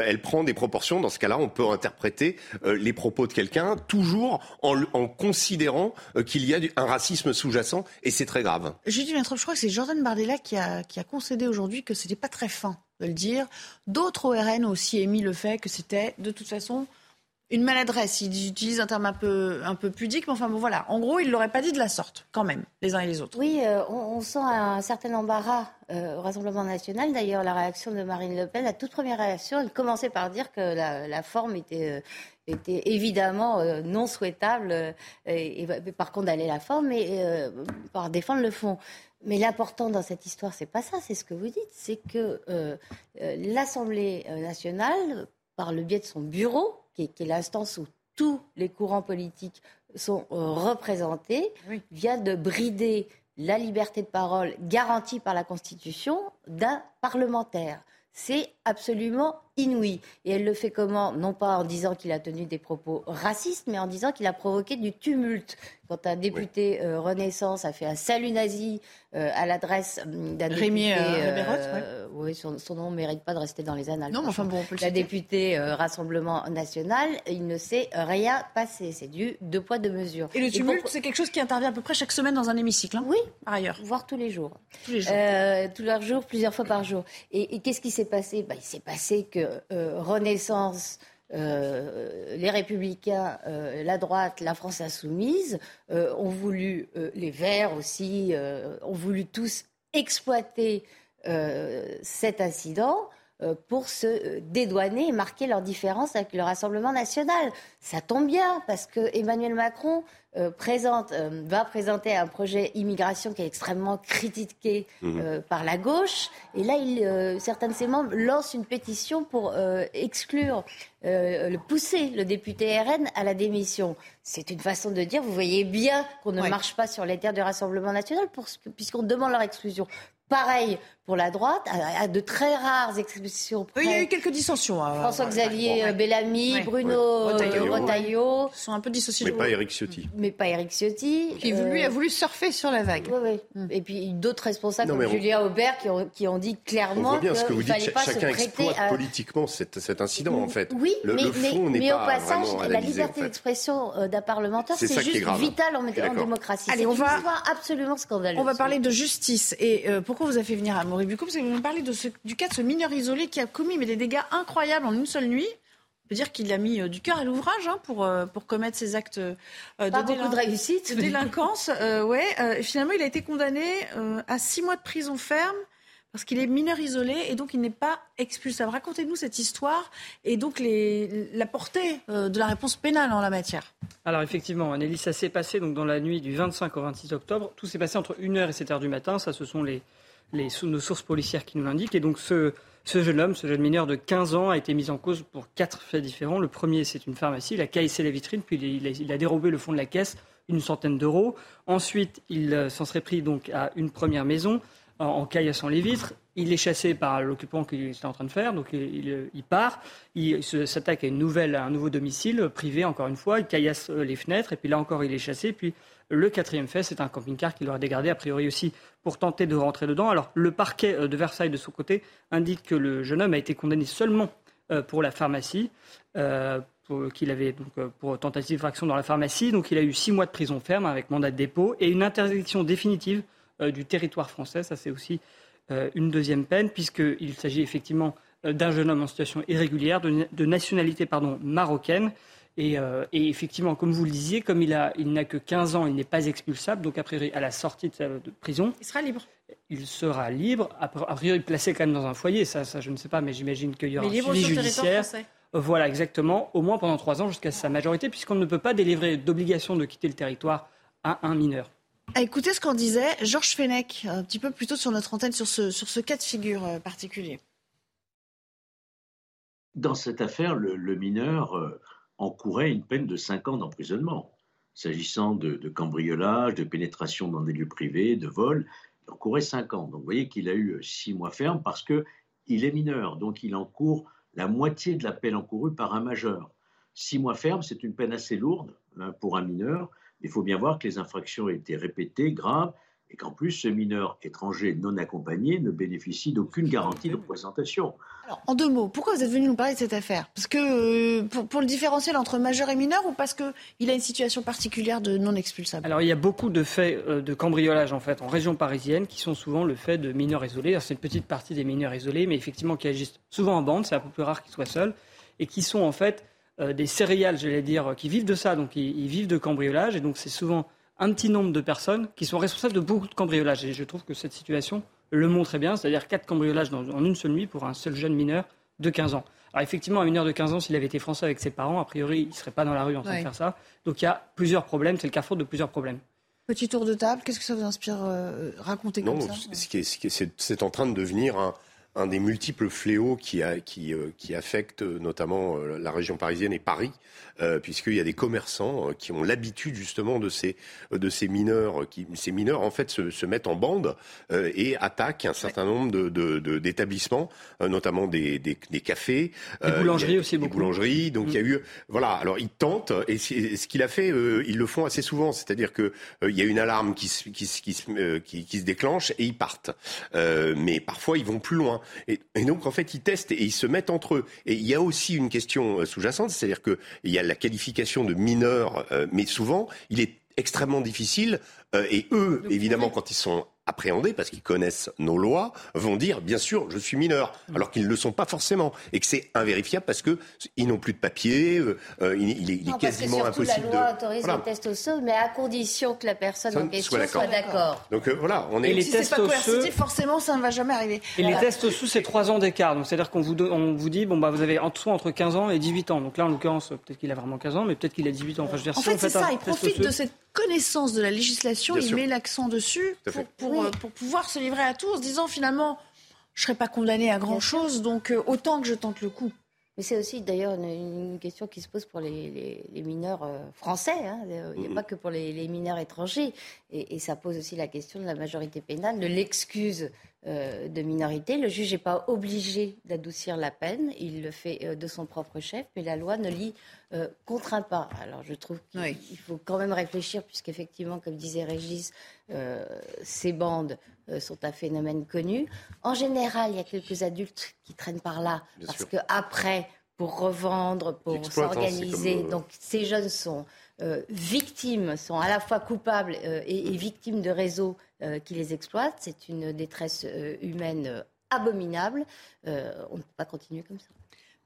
elle prend des proportions. Dans ce cas-là, on peut interpréter euh, les propos de quelqu'un toujours en, considérant euh, qu'il y a un racisme sous-jacent, et c'est très grave. Judy Vintrop, je crois que c'est Jordan Bardella qui a, qui a concédé aujourd'hui que c'était pas très fin de le dire. D'autres ORN ont aussi émis le fait que c'était de toute façon une maladresse. Ils utilisent un terme un peu, un peu pudique, mais enfin bon voilà. En gros, ils l'auraient pas dit de la sorte, quand même, les uns et les autres. Oui, euh, on, sent un certain embarras euh, au Rassemblement national. D'ailleurs, la réaction de Marine Le Pen, la toute première réaction, elle commençait par dire que la, forme était, euh, était évidemment non souhaitable, et, et par condamner la forme, euh, par défendre le fond. Mais l'important dans cette histoire, c'est pas ça, c'est ce que vous dites, c'est que l'Assemblée nationale, par le biais de son bureau, qui est, l'instance où tous les courants politiques sont euh, représentés, vient de brider la liberté de parole garantie par la Constitution d'un parlementaire. C'est absolument inouï. Et elle le fait comment? Non pas en disant qu'il a tenu des propos racistes, mais en disant qu'il a provoqué du tumulte. Quand un député euh, Renaissance a fait un salut nazi euh, à l'adresse hum, d'un député... euh, euh, oui, son, son nom ne mérite pas de rester dans les annales. Non, mais enfin bon, on peut le La députée Rassemblement National, il ne s'est rien passé. C'est du deux poids, deux mesures. Et le pour- tumulte, c'est quelque chose qui intervient à peu près chaque semaine dans un hémicycle. hein, Oui, par ailleurs. voire tous les jours. Tous les jours. Tous les jours, plusieurs fois par jour. Et, et qu'est-ce qui s'est passé? Bah, Il s'est passé que Renaissance, euh, les Républicains, euh, la droite, la France insoumise euh, ont voulu, euh, les Verts aussi, euh, ont voulu tous exploiter euh, cet incident. euh, pour se euh, dédouaner et marquer leur différence avec le Rassemblement national. Ça tombe bien parce que Emmanuel Macron euh, présente, euh, va présenter un projet immigration qui est extrêmement critiqué euh, par la gauche. Et là, il, euh, certains de ses membres lancent une pétition pour euh, exclure, euh, le pousser le député RN à la démission. C'est une façon de dire, vous voyez bien qu'on ne Ouais. marche pas sur les terres du Rassemblement national puisqu'on demande leur exclusion. Pareil pour la droite, à, à de très rares exceptions près. Il y a eu quelques dissensions. euh, François-Xavier ouais. euh, Bellamy, Ouais. Bruno Ouais. euh, Retailleau. Sont un peu dissociés. Mais pas Eric Ciotti. mais pas Eric Ciotti. Qui lui a voulu surfer sur la vague. oui. Et puis d'autres responsables Non, comme on- Julien Aubert qui ont, qui ont dit On clairement voit bien ce que vous dites. Ch- Chacun exploite à... politiquement cet, cet incident, en fait. Oui, le, mais, le mais- fond n'est mais pas au passage, la liberté en fait. d'expression d'un parlementaire, C'est juste vital en, démocratie. Allez, C'est on une va- absolument scandaleuse. On va parler de justice. Et pourquoi vous avez fait venir à Bucco Parce que vous nous parlez de ce- du cas de ce mineur isolé qui a commis mais des dégâts incroyables en une seule nuit. On peut dire qu'il a mis euh, du cœur à l'ouvrage hein, pour, euh, pour commettre ces actes euh, de, beaucoup de réussite, de délinquance. Euh, ouais, euh, finalement, il a été condamné euh, à six mois de prison ferme parce qu'il est mineur isolé et donc il n'est pas expulsable. Racontez-nous cette histoire et donc les, la portée euh, de la réponse pénale en la matière. Alors effectivement, Anneli, ça s'est passé donc dans la nuit du 25 au 26 octobre. Tout s'est passé entre 1h et 7h du matin. Ça, ce sont les, les, nos sources policières qui nous l'indiquent. Et donc ce, ce jeune homme, ce jeune mineur de 15 ans, a été mis en cause pour quatre faits différents. Le premier, c'est une pharmacie. Il a caissé la vitrine, puis il a, dérobé le fond de la caisse, une centaine d'euros. Ensuite, il euh, s'en serait pris donc à une première maison en, caillassant les vitres. Il est chassé par l'occupant qu'il était en train de faire, donc il, il- il part. Il s'attaque à un nouveau domicile euh, privé, encore une fois. Il caillasse euh, les fenêtres, et puis là encore, il est chassé. Puis le quatrième fait, c'est un camping-car qu'il aurait dégradé, a priori aussi, pour tenter de rentrer dedans. Alors, le parquet euh, de Versailles, de son côté, indique que le jeune homme a été condamné seulement euh, pour la pharmacie, euh, qu'il avait pour tentative d'infraction dans la pharmacie. Donc, il a eu six mois de prison ferme avec mandat de dépôt et une interdiction définitive du territoire français. Ça, c'est aussi une deuxième peine, puisqu'il s'agit effectivement d'un jeune homme en situation irrégulière, de, nationalité marocaine. Et, euh, et effectivement, comme vous le disiez, comme il, a, il n'a que 15 ans, il n'est pas expulsable. Donc, a priori, à la sortie de, sa- de prison, Il sera libre. il sera libre, a priori placé quand même dans un foyer, ça, ça je ne sais pas, mais j'imagine qu'il y aura mais un suivi judiciaire. Voilà, exactement, au moins pendant trois ans jusqu'à sa majorité, puisqu'on ne peut pas délivrer d'obligation de quitter le territoire à un mineur. Ah, écoutez ce qu'en disait Georges Fenech, un petit peu plus tôt sur notre antenne, sur ce, sur ce cas de figure euh, particulier. Dans cette affaire, le, mineur euh, encourait une peine de cinq ans d'emprisonnement. S'agissant de, cambriolage, de pénétration dans des lieux privés, de vol, il encourait cinq ans. Donc vous voyez qu'il a eu six mois ferme parce qu'il est mineur. Donc il encourt la moitié de la peine encourue par un majeur. Six mois ferme, c'est une peine assez lourde hein, pour un mineur. Il faut bien voir que les infractions été répétées, graves, et qu'en plus, ce mineur étranger non accompagné ne bénéficie d'aucune garantie de représentation. Alors, en deux mots, pourquoi vous êtes venu nous parler de cette affaire? Parce que euh, pour, le différentiel entre majeur et mineur ou parce qu'il a une situation particulière de non expulsable? Alors, il y a beaucoup de faits euh, de cambriolage en fait en région parisienne qui sont souvent le fait de mineurs isolés. C'est une petite partie des mineurs isolés, mais effectivement qui agissent souvent en bande. C'est un peu plus rare qu'ils soient seuls et qui sont en fait euh, des céréales, j'allais dire, qui vivent de ça. Donc, ils vivent de cambriolage et donc c'est souvent un petit nombre de personnes qui sont responsables de beaucoup de cambriolages. Et je trouve que cette situation le montre très bien, c'est-à-dire quatre cambriolages en une seule nuit pour un seul jeune mineur de 15 ans. Alors effectivement, un mineur de 15 ans, s'il avait été français avec ses parents, a priori, il ne serait pas dans la rue en train de faire ça. Donc il y a plusieurs problèmes, c'est le carrefour de plusieurs problèmes. Petit tour de table, qu'est-ce que ça vous inspire euh, raconter comme ça? C'est en train de devenir un, un des multiples fléaux qui, a, qui, euh, qui affectent notamment euh, la région parisienne et Paris, euh, puisqu'il y a des commerçants qui ont l'habitude justement de ces, de ces mineurs, qui, ces mineurs en fait se, se mettent en bande et attaquent un certain nombre d'établissements, de, de, notamment des, des, des cafés, des boulangeries aussi beaucoup, des boulangeries. Donc il y a mm. eu, voilà, alors ils tentent et ce qu'il a fait, ils le font assez souvent, c'est-à-dire que il y a une alarme qui, qui, qui, qui, qui se déclenche et ils partent, mais parfois ils vont plus loin. Et, donc, en fait, ils testent et ils se mettent entre eux. Et il y a aussi une question euh, sous-jacente, c'est-à-dire qu'il y a la qualification de mineur, euh, mais souvent, il est extrêmement difficile. Euh, et eux, évidemment, quand ils sont appréhendés, parce qu'ils connaissent nos lois, vont dire, bien sûr, je suis mineur, alors qu'ils ne le sont pas forcément, et que c'est invérifiable parce qu'ils n'ont plus de papier, euh, euh, il, est, quasiment impossible de... La loi autorise les tests osseux, mais à condition que la personne en question soit d'accord. Donc euh, voilà, on est... Et les si tests pas coercitif, forcément, ça ne va jamais arriver. Et les tests osseux, c'est 3 ans d'écart, donc c'est-à-dire qu'on vous, on vous dit, bon, bah, vous avez soit entre 15 ans et 18 ans, donc là, en l'occurrence, peut-être qu'il a vraiment 15 ans, mais peut-être qu'il a 18 ans. Enfin, je veux dire, en fait, c'est ça, il profite de cette connaissance de la législation, il met l'accent dessus pour, pour pouvoir se livrer à tout en se disant finalement, je ne serai pas condamné à grand-chose, donc euh, autant que je tente le coup. Mais c'est aussi d'ailleurs une, question qui se pose pour les, mineurs euh, français. Hein. Il n'y a pas que pour les, mineurs étrangers. Et, ça pose aussi la question de la majorité pénale, de l'excuse euh, de minorité. Le juge n'est pas obligé d'adoucir la peine. Il le fait de son propre chef, mais la loi ne l'y contraint pas. Alors je trouve qu'il faut quand même réfléchir, puisqu'effectivement, comme disait Régis, ces bandes euh, sont un phénomène connu. En général, il y a quelques adultes qui traînent par là parce que après, pour revendre, pour s'organiser, donc ces jeunes sont euh, victimes, sont à la fois coupables euh, et, et, victimes de réseaux qui les exploitent. C'est une détresse humaine abominable. on ne peut pas continuer comme ça.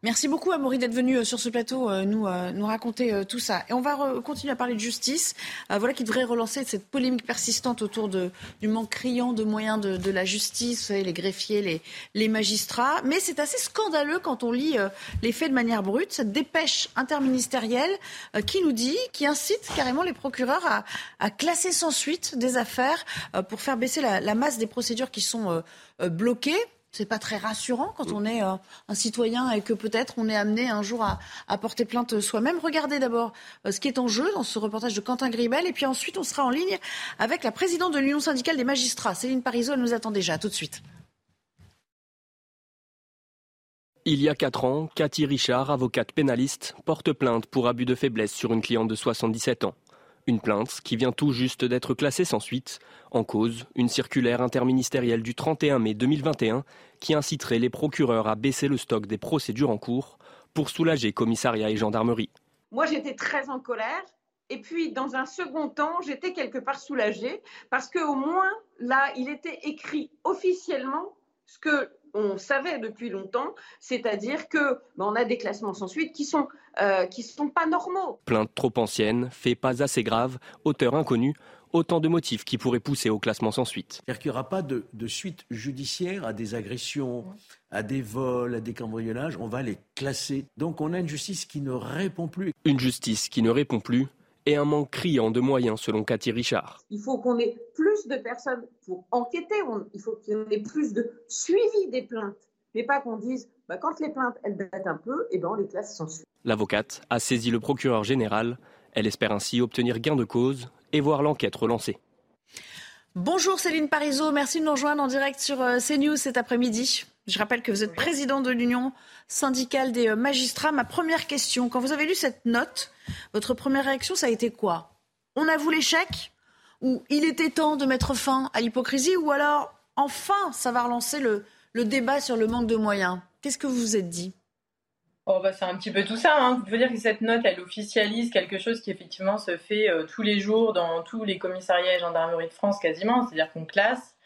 Merci beaucoup, Amaury, d'être venu euh, sur ce plateau euh, nous, euh, nous raconter tout ça. Et on va continuer à parler de justice. voilà qui devrait relancer cette polémique persistante autour du manque criant de moyens de, la justice, les greffiers, les, magistrats. Mais c'est assez scandaleux quand on lit les faits de manière brute. Cette dépêche interministérielle qui nous dit, qui incite carrément les procureurs à, classer sans suite des affaires pour faire baisser la, masse des procédures qui sont bloquées c'est pas très rassurant quand on est euh, un citoyen et que peut-être on est amené un jour à, porter plainte soi-même. Regardez d'abord euh, ce qui est en jeu dans ce reportage de Quentin Gribel et puis ensuite on sera en ligne avec la présidente de l'Union syndicale des magistrats, Céline Parizeau, elle nous attend déjà. tout de suite. Il y a quatre ans, Cathy Richard, avocate pénaliste, porte plainte pour abus de faiblesse sur une cliente de 77 ans. Une plainte qui vient tout juste d'être classée sans suite. En cause, une circulaire interministérielle du 31 mai 2021 qui inciterait les procureurs à baisser le stock des procédures en cours pour soulager commissariat et gendarmerie. Moi, j'étais très en colère. Et puis, dans un second temps, j'étais quelque part soulagée parce qu'au moins, là, il était écrit officiellement ce que on savait depuis longtemps, c'est-à-dire que ben, on a des classements sans suite qui sont euh, qui sont pas normaux. Plainte trop ancienne, fait pas assez grave, auteur inconnu. Autant de motifs qui pourraient pousser au classement sans suite. C'est-à-dire qu'il n'y aura pas de, de, suite judiciaire à des agressions, à des vols, à des cambriolages. On va les classer. Donc on a une justice qui ne répond plus. Une justice qui ne répond plus et un manque criant de moyens selon Cathy Richard. Il faut qu'on ait plus de personnes pour enquêter, il faut qu'on ait plus de suivi des plaintes, mais pas qu'on dise bah, quand les plaintes elles datent un peu, et eh ben on les classe sans suite. L'avocate a saisi le procureur général. Elle espère ainsi obtenir gain de cause et voir l'enquête relancée. Bonjour Céline Parizeau, merci de nous rejoindre en direct sur euh, CNews cet après-midi. Je rappelle que vous êtes président de l'Union syndicale des euh, magistrats. Ma première question, quand vous avez lu cette note, votre première réaction, ça a été quoi? On avoue l'échec Ou il était temps de mettre fin à l'hypocrisie Ou alors, enfin, ça va relancer le, le débat sur le manque de moyens? Qu'est-ce que vous vous êtes dit? Oh bah c'est un petit peu tout ça. Hein. Je veux dire que cette note, elle officialise quelque chose qui effectivement se fait euh, tous les jours dans tous les commissariats et gendarmeries de France quasiment. C'est-à-dire qu'on classe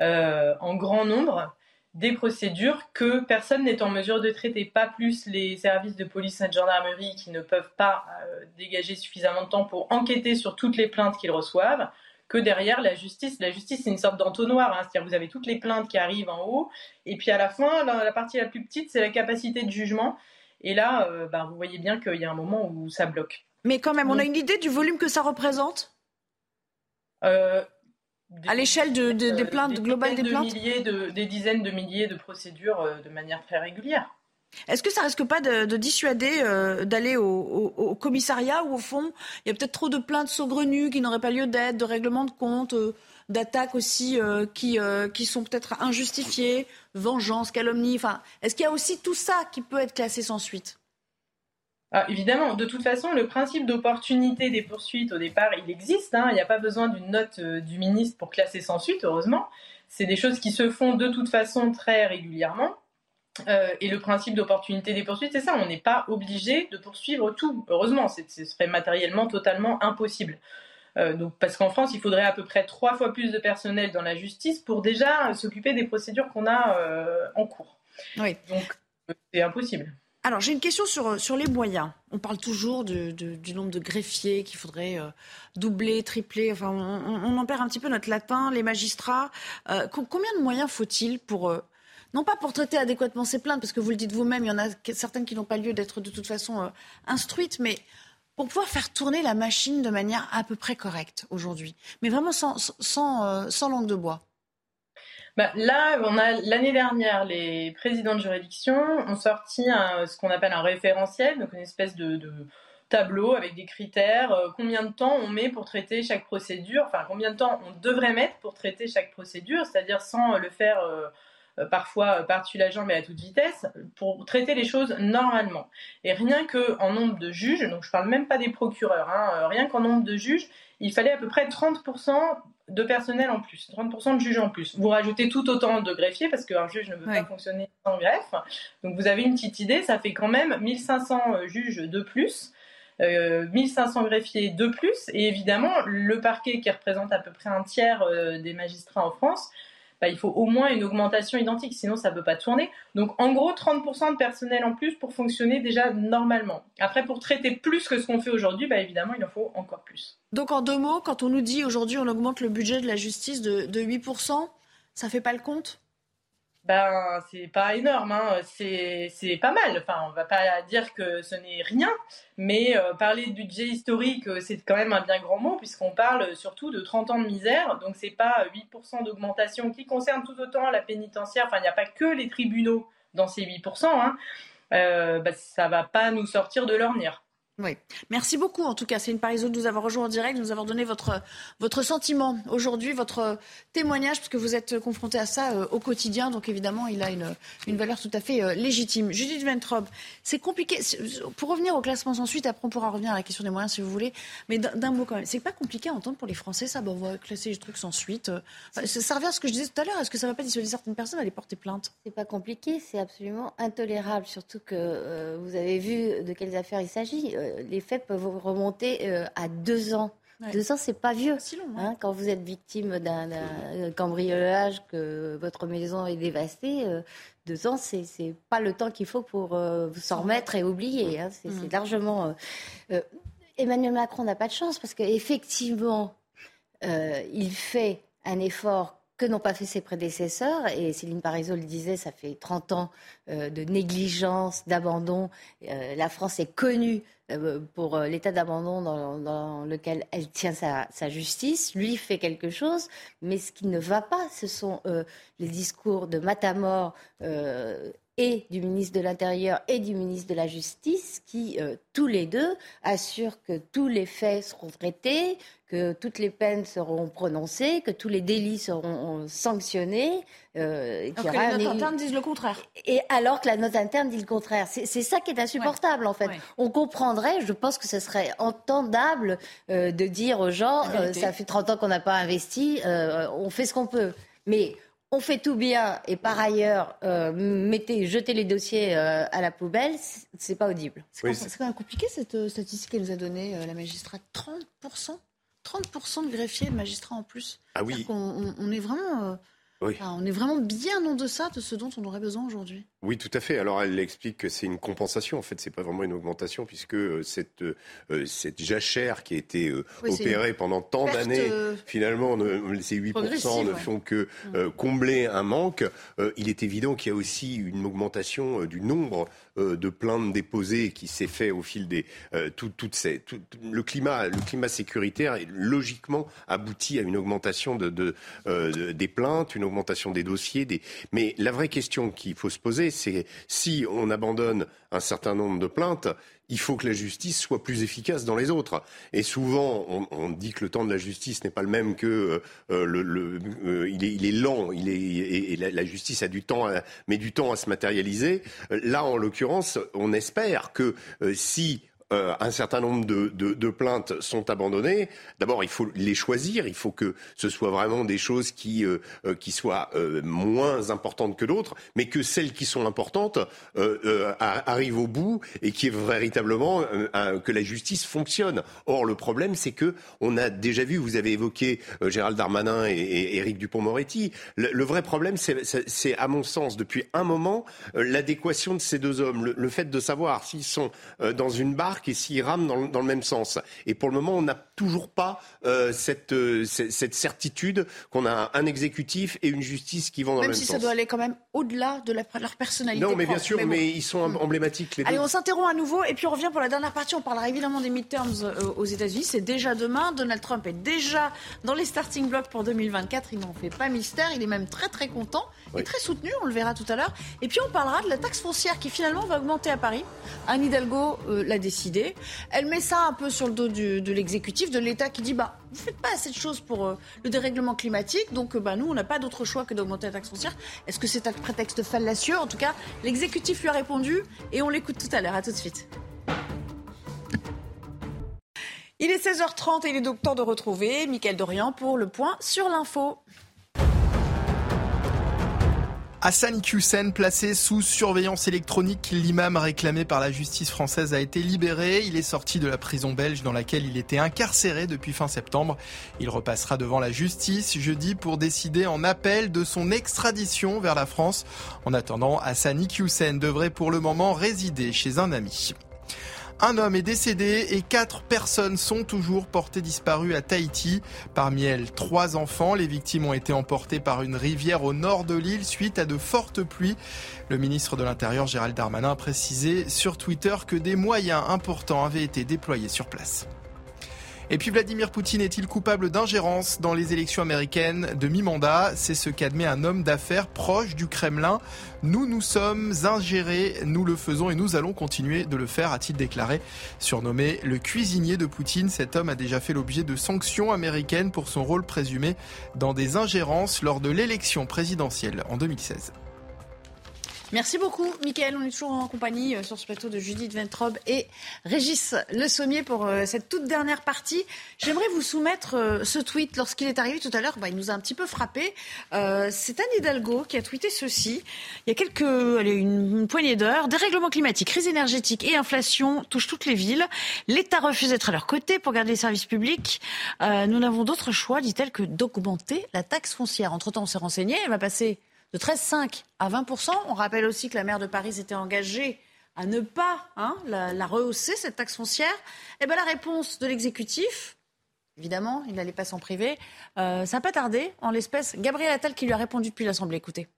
euh, en grand nombre des procédures que personne n'est en mesure de traiter. Pas plus les services de police et de gendarmerie qui ne peuvent pas euh, dégager suffisamment de temps pour enquêter sur toutes les plaintes qu'ils reçoivent que derrière la justice. La justice, c'est une sorte d'entonnoir. Hein. C'est-à-dire vous avez toutes les plaintes qui arrivent en haut, et puis à la fin, la partie la plus petite, c'est la capacité de jugement. Et là, euh, bah, vous voyez bien qu'il y a un moment où ça bloque. Mais quand même, on a une idée du volume que ça représente? Euh, À l'échelle de, des plaintes globales des plaintes Des dizaines de milliers de procédures euh, de manière très régulière. Est-ce que ça risque pas de, dissuader d'aller au, commissariat où, au fond, il y a peut-être trop de plaintes saugrenues qui n'auraient pas lieu d'être, de règlements de compte, d'attaques aussi qui, qui sont peut-être injustifiées vengeance, calomnie enfin, Est-ce qu'il y a aussi tout ça qui peut être classé sans suite? Ah, évidemment, de toute façon, le principe d'opportunité des poursuites au départ, il existe. Hein. Il n'y a pas besoin d'une note euh, du ministre pour classer sans suite, heureusement. C'est des choses qui se font de toute façon très régulièrement. Euh, et le principe d'opportunité des poursuites, c'est ça, on n'est pas obligé de poursuivre tout. Heureusement, ce serait matériellement totalement impossible. Euh, donc, parce qu'en France, il faudrait à peu près trois fois plus de personnel dans la justice pour déjà s'occuper des procédures qu'on a en cours. Oui. Donc, c'est impossible. Alors, j'ai une question sur, sur les moyens. On parle toujours du nombre de greffiers qu'il faudrait euh, doubler, tripler. Enfin, on, en perd un petit peu notre latin, les magistrats. combien de moyens faut-il pour non pas pour traiter adéquatement ces plaintes, parce que vous le dites vous-même, il y en a certaines qui n'ont pas lieu d'être de toute façon instruites, mais pour pouvoir faire tourner la machine de manière à peu près correcte aujourd'hui, mais vraiment sans, sans, euh, sans langue de bois bah, là, l'année dernière, les présidents de juridiction ont sorti ce qu'on appelle un référentiel, donc une espèce de, tableau avec des critères, euh, combien de temps on met pour traiter chaque procédure, enfin combien de temps on devrait mettre pour traiter chaque procédure, c'est-à-dire sans le faire euh, euh, parfois euh, par-dessus la jambe et à toute vitesse, pour traiter les choses normalement. Et rien qu'en nombre de juges, donc je parle même pas des procureurs, hein, euh, rien qu'en nombre de juges, il fallait à peu près 30% de personnel en plus, 30% de juges en plus. Vous rajoutez tout autant de greffiers parce qu'un juge ne peut pas fonctionner sans greffe. Donc vous avez une petite idée, ça fait quand même 1500 juges de plus. 1500 greffiers de plus et évidemment le parquet qui représente à peu près un tiers des magistrats en France bah, il faut au moins une augmentation identique, sinon ça ne peut pas tourner. Donc en gros, 30% de personnel en plus pour fonctionner déjà normalement. Après, pour traiter plus que ce qu'on fait aujourd'hui, bah, évidemment, il en faut encore plus. Donc en deux mots, quand on nous dit aujourd'hui on augmente le budget de la justice de, de 8%, ça fait pas le compte? Ben c'est pas énorme, hein. c'est pas mal. Enfin, on va pas dire que ce n'est rien, mais euh, parler de budget historique, euh, c'est quand même un bien grand mot puisqu'on parle surtout de 30 ans de misère. Donc c'est pas 8% d'augmentation qui concerne tout autant la pénitentiaire. Enfin, il n'y a pas que les tribunaux dans ces 8%. Hein. Euh, ben, ça va pas nous sortir de l'ornière. Oui. Merci beaucoup. En tout cas, c'est une Parisot de nous avoir rejoint en direct, de nous avoir donné votre, votre sentiment aujourd'hui, votre témoignage, parce que vous êtes confronté à ça euh, au quotidien. Donc, évidemment, il a une, une valeur tout à fait euh, légitime. Judith Ventrobe, c'est compliqué. Pour revenir au classement sans suite, après, on pourra revenir à la question des moyens si vous voulez. Mais d'un mot quand même. C'est pas compliqué à entendre pour les Français, ça. Bon, on va classer les trucs sans suite. Euh, ça, revient à ce que je disais tout à l'heure. Est-ce que ça va pas dissuader certaines personnes à aller porter plainte? C'est pas compliqué, c'est absolument intolérable. Surtout que vous avez vu de quelles affaires il s'agit les faits peuvent remonter euh, à deux ans. Deux ans, c'est pas vieux. Hein. Hein, quand vous êtes victime d'un cambriolage, que votre maison est dévastée, euh, deux ans, c'est pas le temps qu'il faut pour euh, s'en remettre et oublier. Hein. C'est mm. largement. Emmanuel Macron n'a pas de chance parce qu'effectivement, euh, il fait un effort que n'ont pas fait ses prédécesseurs. Et Céline Parizeau le disait, ça fait 30 ans euh, de négligence, d'abandon. Euh, la France est connue euh, pour l'état d'abandon dans, lequel elle tient sa, justice. Lui fait quelque chose, mais ce qui ne va pas, ce sont les discours de Matamor et du ministre de l'Intérieur et du ministre de la Justice qui, tous les deux, assurent que tous les faits seront traités, que toutes les peines seront prononcées, que tous les délits seront sanctionnés. Euh, alors que la note interne disent le contraire. Et alors que la note interne dit le contraire. C'est ça qui est insupportable, en fait. On comprendrait, je pense que ce serait entendable euh, de dire aux gens, euh, ça fait 30 ans qu'on n'a pas investi, euh, on fait ce qu'on peut. Mais on fait tout bien et par ailleurs, mettez, jetez les dossiers à la poubelle, c'est pas audible. C'est quand même compliqué cette statistique qu'elle nous a donnée, la magistrate. 30% 30% de greffiers et de magistrats en plus. Ah oui. On, est vraiment. Euh, on est vraiment bien en deçà de ce dont on aurait besoin aujourd'hui. Oui, tout à fait. Alors elle explique que c'est une compensation. En fait, c'est pas vraiment une augmentation puisque euh, cette euh, cette jachère qui a été opérée pendant tant d'années, finalement, ces 8% ne font que mm. combler un manque. il est évident qu'il y a aussi une augmentation du nombre de plaintes déposées qui s'est fait au fil des toutes ces le climat le climat sécuritaire logiquement aboutit à une augmentation de, de des plaintes, une augmentation des dossiers. Des... Mais la vraie question qu'il faut se poser, c'est si on abandonne un certain nombre de plaintes, il faut que la justice soit plus efficace dans les autres. Et souvent, on, dit que le temps de la justice n'est pas le même que euh, le, euh, il, est, il, lent, il est, et, la, justice a du temps, à, met du temps à se matérialiser. Là, en l'occurrence, on espère que euh, si euh, un certain nombre de, plaintes sont abandonnées. D'abord, il faut les choisir. Il faut que ce soit vraiment des choses qui, euh, euh, qui soient moins importantes que d'autres, mais que celles qui sont importantes arrivent au bout et qui est véritablement que la justice fonctionne. Or, le problème, c'est que on a déjà vu. Vous avez évoqué Gérald Darmanin et, Éric Dupont-Moretti. Le, vrai problème, c'est à mon sens depuis un moment l'adéquation de ces deux hommes, le fait de savoir s'ils sont dans une barque et s'ils rament dans, le même sens. Et pour le moment, on n'a toujours pas euh, cette, euh, cette, certitude qu'on a un exécutif et une justice qui vont dans le même sens. Même si ça doit aller quand même au-delà de, leur personnalité. Non, mais bien sûr, mais, ils sont hmm. emblématiques les Allez, on s'interrompt à nouveau et puis on revient pour la dernière partie. On parlera évidemment des midterms euh, aux États-Unis. C'est déjà demain. Donald Trump est déjà dans les starting blocks pour 2024. Il n'en fait pas mystère. Il est même très très content et très soutenu. On le verra tout à l'heure. Et puis on parlera de la taxe foncière qui finalement va augmenter à Paris. Anne Hidalgo l'a décidé. Elle met ça un peu sur le dos de l'exécutif, de l'État qui dit bah vous faites pas assez de choses pour euh, le dérèglement climatique, donc euh, bah, nous on n'a pas d'autre choix que d'augmenter la taxe foncière. Est-ce que c'est un prétexte fallacieux? En tout cas, l'exécutif lui a répondu et on l'écoute tout à l'heure. À tout de suite. Il est 16h30 et il est donc temps de retrouver Mickaël Dorian pour le point sur l'info. Hassan Hussein, placé sous surveillance électronique, l'imam réclamé par la justice française a été libéré. Il est sorti de la prison belge dans laquelle il était incarcéré depuis fin septembre. Il repassera devant la justice jeudi pour décider en appel de son extradition vers la France. En attendant, Hassan Hussein devrait pour le moment résider chez un ami. Un homme est décédé et quatre personnes sont toujours portées disparues à Tahiti. Parmi elles, trois enfants. Les victimes ont été emportées par une rivière au nord de l'île suite à de fortes pluies. Le ministre de l'Intérieur, Gérald Darmanin, a précisé sur Twitter que des moyens importants avaient été déployés sur place. Et puis Vladimir Poutine est-il coupable d'ingérence dans les élections américaines de mi-mandat? C'est ce qu'admet un homme d'affaires proche du Kremlin. Nous nous sommes ingérés, nous le faisons et nous allons continuer de le faire, a-t-il déclaré. Surnommé le cuisinier de Poutine, cet homme a déjà fait l'objet de sanctions américaines pour son rôle présumé dans des ingérences lors de l'élection présidentielle en 2016. Merci beaucoup, Mickaël. On est toujours en compagnie euh, sur ce plateau de Judith Ventrobe et Régis Le Sommier pour euh, cette toute dernière partie. J'aimerais vous soumettre euh, ce tweet. Lorsqu'il est arrivé tout à l'heure, bah, il nous a un petit peu frappé. C'est Anne Hidalgo qui a tweeté ceci. Il y a quelques, allez, une, poignée d'heures. Dérèglement climatique, crise énergétique et inflation touchent toutes les villes. L'État refuse d'être à leur côté pour garder les services publics. nous n'avons d'autre choix, dit-elle, que d'augmenter la taxe foncière. Entre-temps, on s'est renseigné. Elle va passer de 13,5 à 20% On rappelle aussi que la maire de Paris s'était engagée à ne pas hein, la, rehausser, cette taxe foncière. Eh bien, la réponse de l'exécutif, Évidemment, il n'allait pas s'en priver. Euh, ça n'a pas tardé, en l'espèce. Gabriel Attal qui lui a répondu depuis l'Assemblée. Écoutez.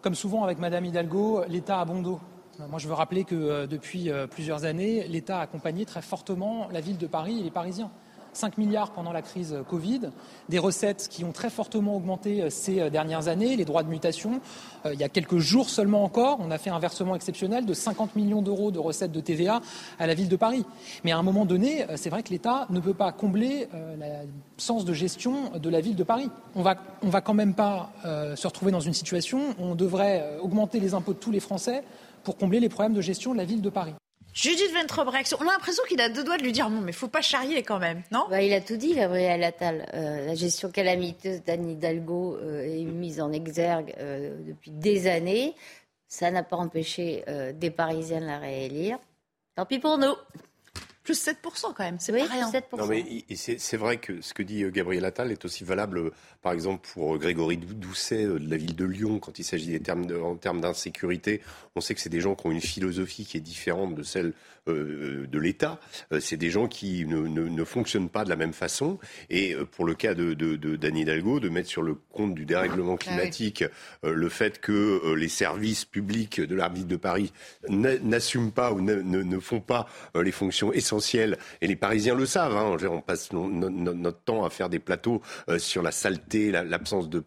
Comme souvent avec Madame Hidalgo, l'État a bon dos. Moi, je veux rappeler que depuis plusieurs années, l'État a accompagné très fortement la ville de Paris et les Parisiens. 5 milliards pendant la crise Covid, des recettes qui ont très fortement augmenté euh, ces euh, dernières années, les droits de mutation. Euh, il y a quelques jours seulement encore, on a fait un versement exceptionnel de 50 millions d'euros de recettes de TVA à la ville de Paris. Mais à un moment donné, c'est vrai que l'État ne peut pas combler l'absence de gestion de la ville de Paris. On va, on va quand même pas se retrouver dans une situation où on devrait augmenter les impôts de tous les Français pour combler les problèmes de gestion de la ville de Paris. Judith Ventrop, réaction. On a l'impression qu'il a deux doigts de lui dire non, mais faut pas charrier quand même, non? Bah, Il a tout dit, Gabriel Attal. Euh, la gestion calamiteuse d'Anne Hidalgo euh, est mise en exergue euh, depuis des années. Ça n'a pas empêché des Parisiens de la réélire. Tant pis pour nous. Plus 7% quand même, c'est pas rien. 7%. Non, mais c'est vrai que ce que dit Gabriel Attal est aussi valable, par exemple, pour Grégory Doucet de la ville de Lyon, quand il s'agit des termes en termes d'insécurité. On sait que c'est des gens qui ont une philosophie qui est différente de celle euh, de l'État. Euh, c'est des gens qui ne, ne, fonctionnent pas de la même façon. Et euh, pour le cas de, de, de d'Anne Hidalgo, de mettre sur le compte du dérèglement ah climatique le fait que les services publics de la ville de Paris n'assument pas ou ne, ne, font pas les fonctions essentielles, et les Parisiens le savent, hein, on passe notre temps à faire des plateaux sur la saleté, l'absence de,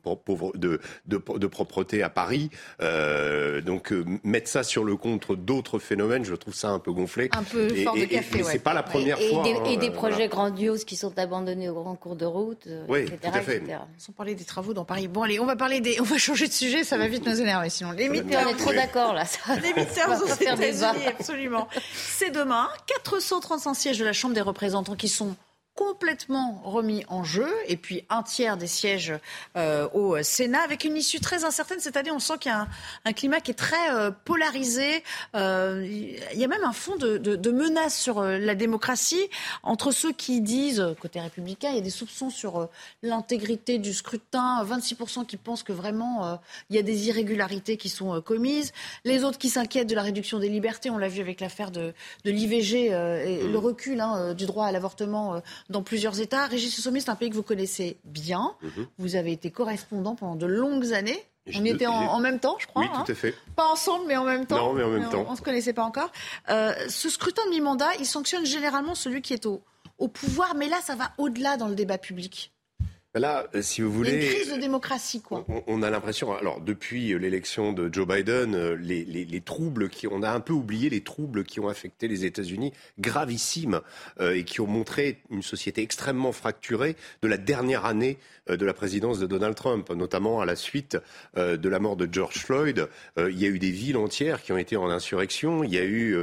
de, de, propreté à Paris. donc mettre ça sur le compte d'autres phénomènes, je trouve ça un peu gonflé. Un peu fort de café, et, c'est pas la première fois. et des hein, projets grandioses qui sont abandonnés au grand cours de route, euh, oui, etc., tout à fait. Sans parler des travaux dans Paris. Bon, allez, on va parler des, on va changer de sujet, ça va vite nous énerver. Sinon, les on est trop d'accord là. Ça... Les midterms aux États-Unis, absolument. C'est demain. 435 sièges de la Chambre des représentants qui sont complètement remis en jeu, et puis un tiers des sièges euh, au Sénat, avec une issue très incertaine. Cette année, on sent qu'il y a un, climat qui est très euh, polarisé. Euh, il y a même un fond de, de, de menace sur la démocratie entre ceux qui disent, côté républicain, il y a des soupçons sur l'intégrité du scrutin, 26% qui pensent que vraiment il y a des irrégularités qui sont commises, les autres qui s'inquiètent de la réduction des libertés, on l'a vu avec l'affaire de, de l'IVG et le recul hein, du droit à l'avortement dans plusieurs États. Régis Sommet, c'est un pays que vous connaissez bien. Mhm. Vous avez été correspondant pendant de longues années. on était en, même temps, je crois. Oui, tout à fait. Hein. Pas ensemble, mais en même temps. Non, mais en même temps. On ne se connaissait pas encore. Euh, ce scrutin de mi-mandat, il sanctionne généralement celui qui est au, au pouvoir, mais là, ça va au-delà dans le débat public. Là, euh, si vous voulez. Une crise de démocratie, quoi. On, a l'impression, alors depuis l'élection de Joe Biden, euh, les, les, les, troubles qui, on a un peu oublié les troubles qui ont affecté les États-Unis, gravissimes, euh, et qui ont montré une société extrêmement fracturée de la dernière année de la présidence de Donald Trump, notamment à la suite de la mort de George Floyd. Il y a eu des villes entières qui ont été en insurrection. Il y a eu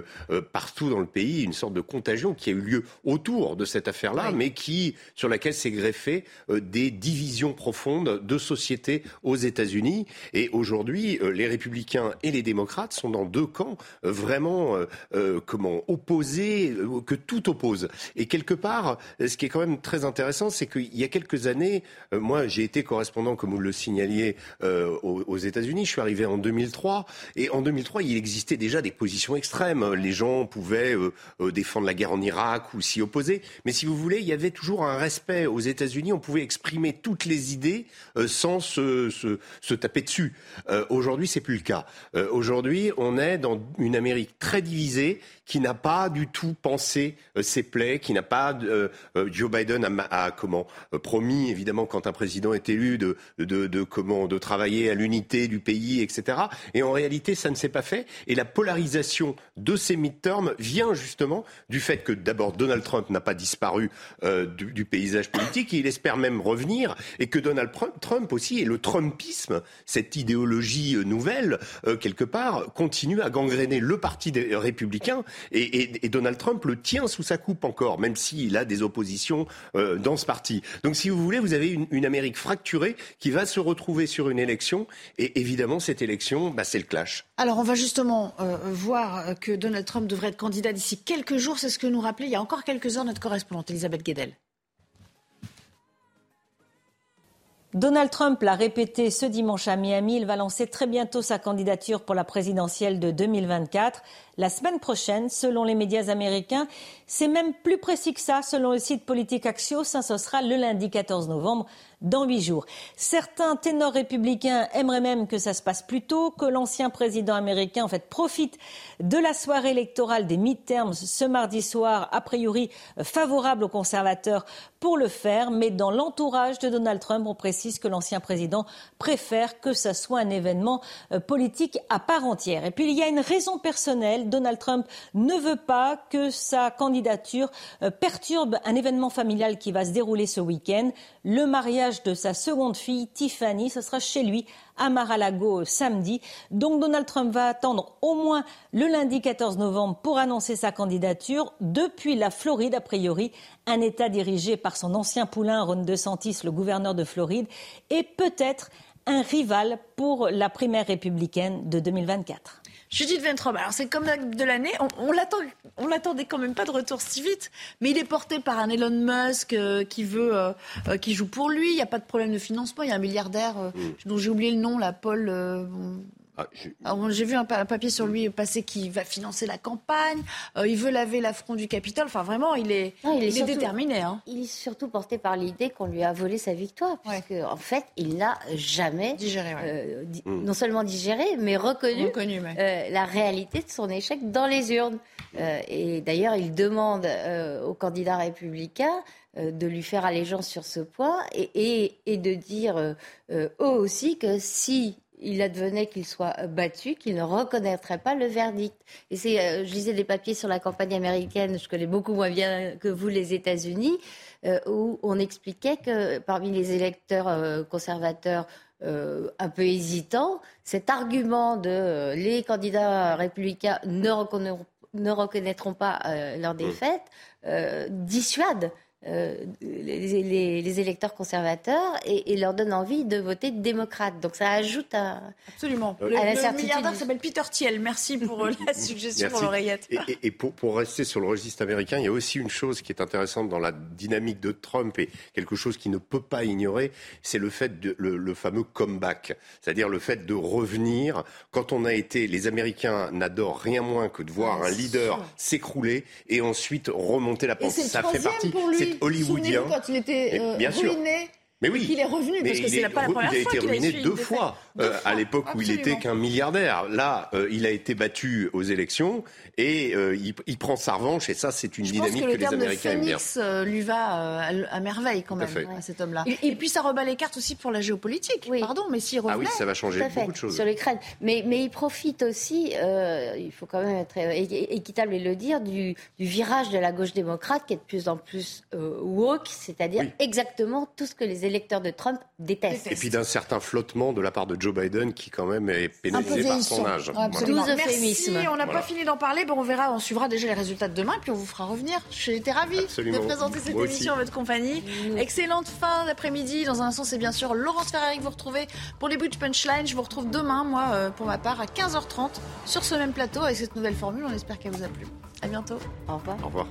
partout dans le pays une sorte de contagion qui a eu lieu autour de cette affaire-là, mais qui, sur laquelle s'est greffé des divisions profondes de société aux États-Unis. Et aujourd'hui, euh, les républicains et les démocrates sont dans deux camps euh, vraiment euh, comment opposés, que tout oppose. Et quelque part, ce qui est quand même très intéressant, c'est qu'il y a quelques années, moi j'ai été correspondant, comme vous le signaliez, aux, aux États-Unis. Je suis arrivé en 2003, et en 2003, il existait déjà des positions extrêmes. Les gens pouvaient défendre la guerre en Irak ou s'y opposer. Mais si vous voulez, il y avait toujours un respect aux États-Unis. On pouvait exprimer toutes les idées euh, sans se, taper dessus. Euh, aujourd'hui, c'est plus le cas. Euh, aujourd'hui, on est dans une Amérique très divisée qui n'a pas du tout pensé euh, ses plaies, qui n'a pas euh, euh, Joe Biden a, comment promis évidemment quand un président est élu de, de, de comment de travailler à l'unité du pays, etc. Et en réalité, ça ne s'est pas fait. Et la polarisation de ces midterms vient justement du fait que d'abord Donald Trump n'a pas disparu du, du, paysage politique, et il espère même revenir, et que Donald Trump aussi et le Trumpisme, cette idéologie nouvelle quelque part, continue à gangréner le parti des républicains et, Donald Trump le tient sous sa coupe encore, même s'il a des oppositions euh, dans ce parti. Donc si vous voulez, vous avez une, Amérique fracturée qui va se retrouver sur une élection. Et évidemment, cette élection, bah, c'est le clash. Alors on va justement euh, voir que Donald Trump devrait être candidat d'ici quelques jours. C'est ce que nous rappelait il y a encore quelques heures notre correspondante Elisabeth Guedel. Donald Trump l'a répété ce dimanche à Miami, il va lancer très bientôt sa candidature pour la présidentielle de 2024. La semaine prochaine, selon les médias américains. C'est même plus précis que ça, selon le site Politique Axios. Ça, ce sera le lundi 14 novembre dans huit jours. Certains ténors républicains aimeraient même que ça se passe plus tôt, que l'ancien président américain en fait profite de la soirée électorale des midterms ce mardi soir, a priori favorable aux conservateurs pour le faire, mais dans l'entourage de Donald Trump, on précise que l'ancien président préfère que ça soit un événement euh, politique à part entière. Et puis il y a une raison personnelle, Donald Trump ne veut pas que sa candidature euh, perturbe un événement familial qui va se dérouler ce week-end, le mariage de sa seconde fille, Tiffany. Ce sera chez lui, à Mar-a-Lago, samedi. Donc Donald Trump va attendre au moins le lundi 14 novembre pour annoncer sa candidature. Depuis la Floride, a priori, un État dirigé par son ancien poulain, Ron DeSantis, le gouverneur de Floride, et peut-être un rival pour la primaire républicaine de 2024. Judith Ventrop, alors c'est comme de l'année, on, on l'attendait quand même pas de retour si vite, mais il est porté par un Elon Musk euh, qui veut, euh, euh, qui joue pour lui. Il n'y a pas de problème de financement. Il y a un milliardaire mm. dont j'ai oublié le nom, la Paul. Ah, j'ai vu un, papier sur lui passer qui va financer la campagne. Euh, il veut laver l'affront du Capitole. Enfin, vraiment, il est, il est, déterminé. Hein. Il est surtout porté par l'idée qu'on lui a volé sa victoire. Parce qu'en en fait, il n'a jamais digéré, euh, mm. non seulement digéré, mais reconnu, euh, la réalité de son échec dans les urnes. et d'ailleurs, il demande aux candidats républicains de lui faire allégeance sur ce point et, et, et de dire eux aussi que si il advenait qu'il soit battu, qu'il ne reconnaîtrait pas le verdict. Et c'est, euh, je lisais des papiers sur la campagne américaine, je connais beaucoup moins bien que vous les États-Unis, euh, où on expliquait que parmi les électeurs euh, conservateurs un peu hésitants, cet argument de les candidats républicains ne reconnaîtront, ne reconnaîtront pas leur mmh. défaite dissuade euh, les, électeurs conservateurs et, leur donne envie de voter démocrate. Donc ça ajoute à, Absolument. le, milliardaire s'appelle Peter Thiel. Merci pour euh, la suggestion pour l'oreillette. Et, pour, pour, rester sur le registre américain, il y a aussi une chose qui est intéressante dans la dynamique de Trump et quelque chose qui ne peut pas ignorer, c'est le fait de le, fameux comeback, c'est-à-dire le fait de revenir quand on a été. Les Américains n'adorent rien moins que de voir un leader s'écrouler et ensuite remonter la pente. Ça fait partie hollywoodien. Quand il était euh, bien ruiné, mais oui. Il est revenu, parce que c'est pas la première fois. Il a été ruiné deux fois. Euh, à l'époque où il était qu'un milliardaire. Là, euh, il a été battu aux élections et euh, il, prend sa revanche. Et ça, c'est une dynamique que, les Américains aiment bien. lui va à, merveille quand même, à cet homme-là. Et, puis ça rebat les cartes aussi pour la géopolitique. Pardon, mais s'il revenait... Ah oui, ça va changer beaucoup de choses. Sur l'Ukraine. Mais, mais il profite aussi, il faut quand même être équitable et le dire, du, virage de la gauche démocrate qui est de plus en plus woke, c'est-à-dire exactement tout ce que les électeurs de Trump détestent. Et puis d'un certain flottement de la part de Joe Biden qui quand même est pénalisé par son âge. Absolument. Merci. On n'a pas fini d'en parler. Bon, on verra, on suivra déjà les résultats de demain et puis on vous fera revenir. J'ai été ravie de présenter cette émission en votre compagnie. Excellente fin d'après-midi. Dans un instant, c'est bien sûr Laurence Ferrari que vous retrouvez pour les Butch Punchline. Je vous retrouve demain, moi, euh, pour ma part, à 15h30 sur ce même plateau avec cette nouvelle formule. On espère qu'elle vous a plu. À bientôt. Au revoir. Au revoir.